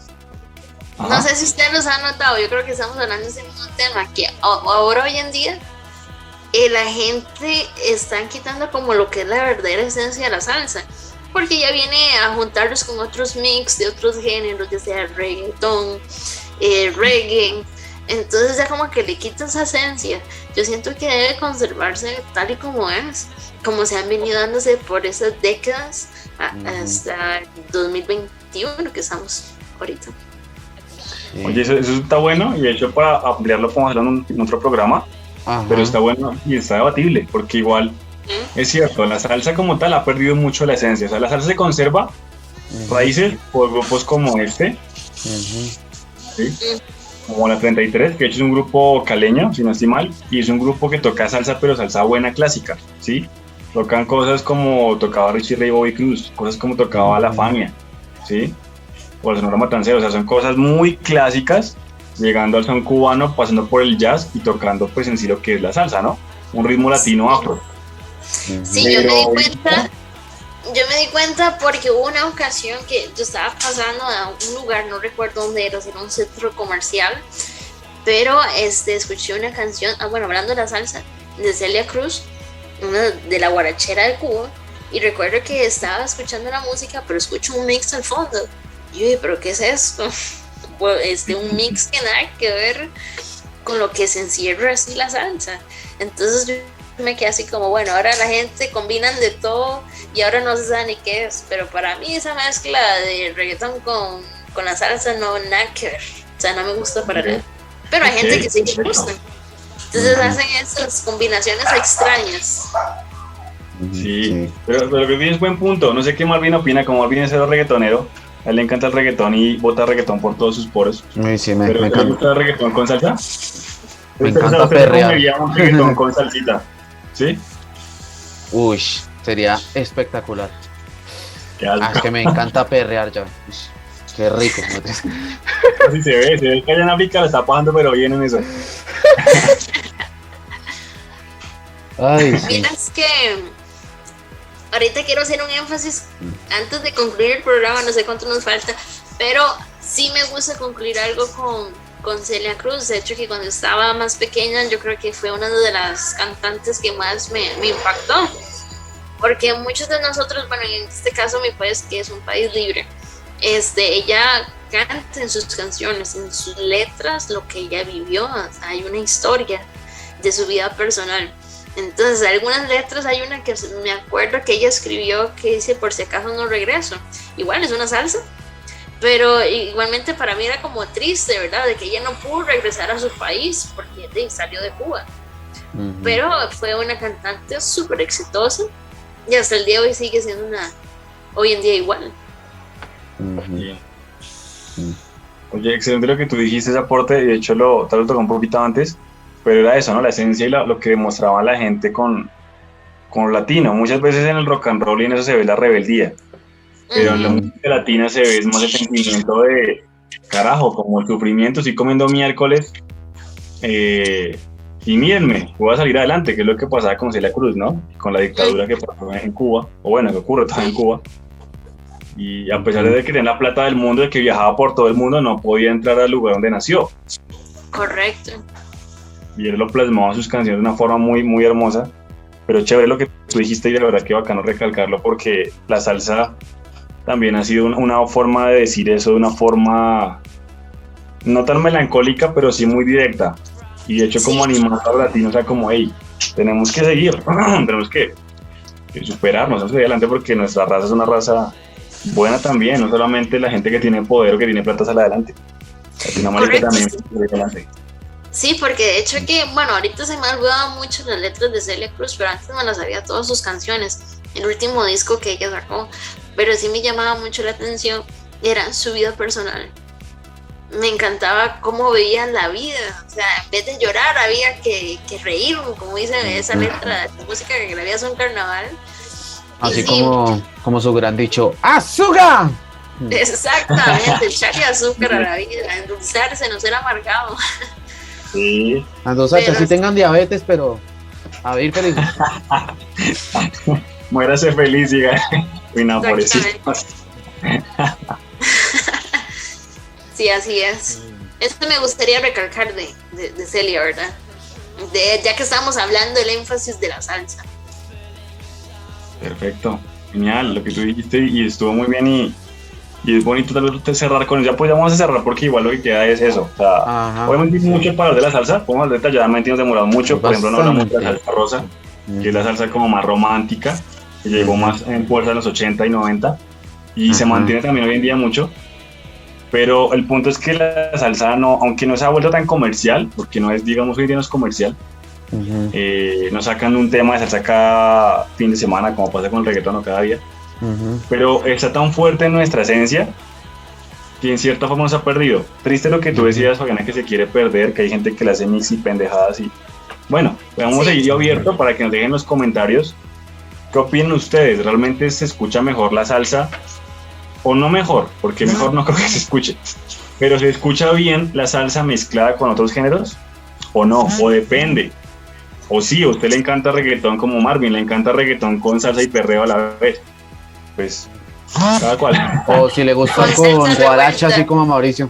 No sé si ustedes los han notado, yo creo que estamos hablando de ese mismo tema, que ahora hoy en día eh, la gente están quitando como lo que es la verdadera esencia de la salsa. porque ella viene a juntarlos con otros mix de otros géneros, ya sea reggaeton, eh, reggae. Entonces ya como que le quita esa esencia. Yo siento que debe conservarse tal y como es, como se han venido dándose por esas décadas a- hasta el 2021 que estamos ahorita. Sí. Oye, eso, eso está bueno y de hecho para ampliarlo podemos hacerlo en, un- en otro programa, Ajá. pero está bueno y está debatible, porque igual ¿Mm? es cierto, la salsa como tal ha perdido mucho la esencia. O sea, la salsa se conserva raíces por grupos como este. ¿sí? como la 33, que de hecho es un grupo caleño, si no estoy mal, y es un grupo que toca salsa, pero salsa buena clásica, ¿sí? Tocan cosas como tocaba Richie Ray Bobby Cruz, cosas como tocaba La Fania, ¿sí? O el Sonora Matancero, o sea, son cosas muy clásicas, llegando al son cubano, pasando por el jazz y tocando pues en sí lo que es la salsa, ¿no? Un ritmo latino afro. Sí, yo me di cuenta, yo me di cuenta porque hubo una ocasión que yo estaba pasando a un lugar, no recuerdo dónde era, era un centro comercial, pero este, escuché una canción, ah, bueno, hablando de la salsa, de Celia Cruz, una de la guarachera de Cuba, y recuerdo que estaba escuchando la música, pero escucho un mix al fondo. Y yo dije, ¿pero qué es esto? Pues, Este, un mix que nada que ver con lo que se encierra así la salsa. Entonces yo me quedé así como, bueno, ahora la gente combinan de todo y ahora no se sabe ni qué es, pero para mí esa mezcla de reggaetón con, con la salsa no nada que ver, o sea, no me gusta para nada. Pero hay gente que sí le gusta. Entonces hacen esas combinaciones extrañas. Sí, Pero, pero que tienes buen punto. No sé qué Marvin opina, como Marvin es cero reggaetonero. A él le encanta el reggaetón y bota reggaetón por todos sus poros. Sí, me, Pero me ¿te encanta. gusta el reggaetón con salsa? Me Usted- encanta perrear. un reggaetón con salsita. ¿Sí? Uy, sería espectacular. Qué Ah, es que me encanta perrear ya. Qué rico. Así se ve, se ve que allá en África lo está pasando, pero bien en eso. Ay, sí. Miras que ahorita quiero hacer un énfasis antes de concluir el programa, no sé cuánto nos falta, pero sí me gusta concluir algo con, con Celia Cruz. De hecho, que cuando estaba más pequeña, yo creo que fue una de las cantantes que más me, me impactó. Porque muchos de nosotros, bueno, en este caso mi país, que es un país libre, este, ella canta en sus canciones, en sus letras, lo que ella vivió. Hay una historia de su vida personal. Entonces, algunas letras, hay una que me acuerdo que ella escribió que dice, por si acaso no regreso. Igual es una salsa, pero igualmente para mí era como triste, ¿verdad? De que ella no pudo regresar a su país porque de, salió de Cuba. Pero fue una cantante súper exitosa y hasta el día de hoy sigue siendo una, hoy en día igual. Mm. Oye, excelente lo que tú dijiste, ese aporte. De hecho, lo, tal vez lo tocó un poquito antes, pero era eso, ¿no? La esencia y la- lo que demostraba la gente con, con lo latino. Muchas veces en el rock and roll y en eso se ve la rebeldía. Pero en la música latina se ve más el sentimiento de carajo, como el sufrimiento, estoy comiendo miércoles eh, y mírenme, voy a salir adelante, que es lo que pasaba con Celia Cruz, ¿no? Con la dictadura que pasó en Cuba, o bueno, que ocurre todavía en Cuba. Y a pesar de que tenía la plata del mundo, de que viajaba por todo el mundo, no podía entrar al lugar donde nació. Correcto. Y él lo plasmaba en sus canciones de una forma muy, muy hermosa. Pero chévere lo que tú dijiste y de verdad que bacano recalcarlo porque la salsa también ha sido un- una forma de decir eso de una forma no tan melancólica, pero sí muy directa. Y de hecho como animar a los latinos, o sea, como, hey, tenemos que seguir, [clears throat] tenemos que, que superarnos, hacia adelante porque nuestra raza es una raza buena también, no solamente la gente que tiene poder o que tiene plata sale adelante. Latinoamérica Correcto, también sale adelante. Sí, porque de hecho que, bueno, ahorita se me han olvidado mucho las letras de Celia Cruz, pero antes me las sabía todas sus canciones. El último disco que ella sacó, pero sí me llamaba mucho la atención, era su vida personal. Me encantaba cómo veía la vida, o sea, en vez de llorar había que, que reír, como dice esa letra de música que es un carnaval. Así sí, como, como su gran dicho, ¡Azúcar! Exactamente, echarle azúcar a la vida, endulzarse, no ser amargado. [laughs] Sí, Andosachas, Pero sí sí. tengan diabetes, pero a ver, feliz. [laughs] muérase feliz, diga. Uy, no. [laughs] Sí, así es. Esto me gustaría recalcar de, de, de Celia, ¿verdad? De, ya que estamos hablando del énfasis de la salsa. Perfecto. Genial, lo que tú dijiste y estuvo muy bien y, y es bonito tal vez cerrar con. Ya pues ya vamos a cerrar porque igual lo que queda es eso. O sea, Ajá. obviamente hay mucho para hablar de la salsa, podemos hablar detalladamente nos demoramos mucho. Por ejemplo, no hablamos de la salsa rosa, que es la salsa como más romántica, que llegó más en fuerza en los 80 y 90 y se Ajá. mantiene también hoy en día mucho. Pero el punto es que la salsa no, aunque no se ha vuelto tan comercial, porque no es, digamos, hoy en día no es comercial, eh, no sacan un tema de salsa cada fin de semana, como pasa con el reggaetón o cada día, pero está tan fuerte en nuestra esencia que en cierta forma nos ha perdido. Triste lo que tú decías, Fabiana, que se quiere perder, que hay gente que le hace mix y pendejadas y... Bueno, vamos a Sí. seguir abierto para que nos dejen en los comentarios qué opinan ustedes. ¿Realmente se escucha mejor la salsa o no mejor? Porque mejor no creo que se escuche. Pero ¿se escucha bien la salsa mezclada con otros géneros? ¿O no? ¿O depende? O sí, a usted le encanta reggaetón como Marvin, le encanta reggaetón con salsa y perreo a la vez. Pues, cada cual. O si le gusta Con con salsa guaracha, así como a Mauricio.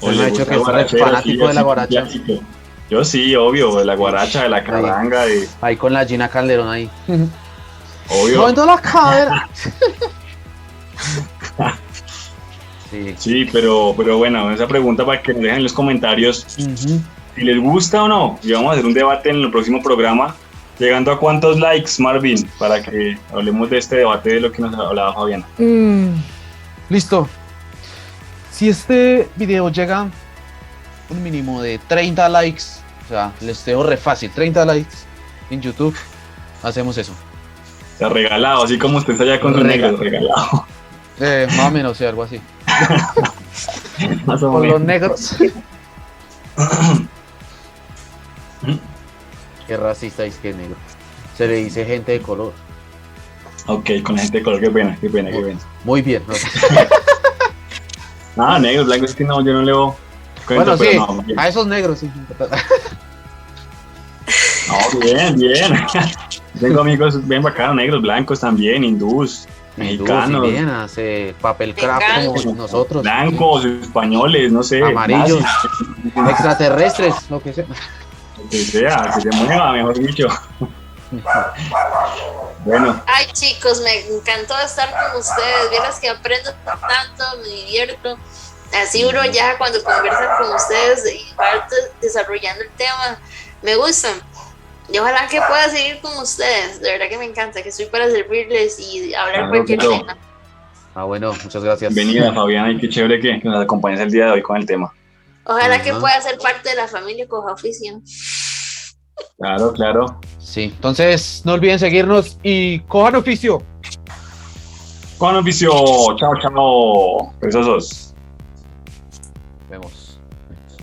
Se me ha dicho que es fanático de la guaracha. clásico. Yo sí, obvio, de la guaracha, de la carranga, de, Ahí con la Gina Calderón ahí. obvio. Moviendo la cadera. sí. Sí, pero, pero bueno, esa pregunta para que nos dejen en los comentarios si les gusta o no. Y vamos a hacer un debate en el próximo programa. Llegando a cuántos likes, Marvin, para que hablemos de este debate de lo que nos hablaba Fabiana. Listo. Si este video llega un mínimo de 30 likes, o sea, les dejo re fácil, 30 likes en YouTube, hacemos eso. O sea, regalado, así como usted está allá con su Rega- negro, regalado. Eh, más o menos, sí, algo así. [laughs] Más o Con los negros. [clears throat] [clears throat] Qué racista es que negro. Se le dice gente de color. Ok, con la gente de color, qué pena, qué pena, qué pena. Muy bien. ¿no? [laughs] Ah, negro, blanco, es que no, yo no leo. Bueno, sí, pero no, a esos negros, sí. [laughs] No, bien, bien. [laughs] Tengo amigos bien bacanos, negros, blancos también, hindús, mexicanos, eh, papel craft como nosotros. blancos, españoles, no sé, Amarillos. nazis, Extraterrestres, lo que sea. Lo que sea, que se mueva, mejor dicho. Bueno, Ay chicos, me encantó estar con ustedes. Vieras que aprendo tanto, me divierto. Así uno ya cuando conversan con ustedes y va de- desarrollando el tema, me gustan. Y ojalá que pueda seguir con ustedes. De verdad que me encanta, que estoy para servirles y hablar Claro, cualquier tema. Ah, bueno, muchas gracias. bienvenida Fabiana y qué chévere que, que nos acompañes el día de hoy con el tema. Ojalá que pueda ser parte de la familia Coja Oficio. Claro, claro. Sí, entonces no olviden seguirnos y cojan oficio. Con oficio, chao, chao, preciosos. Vemos.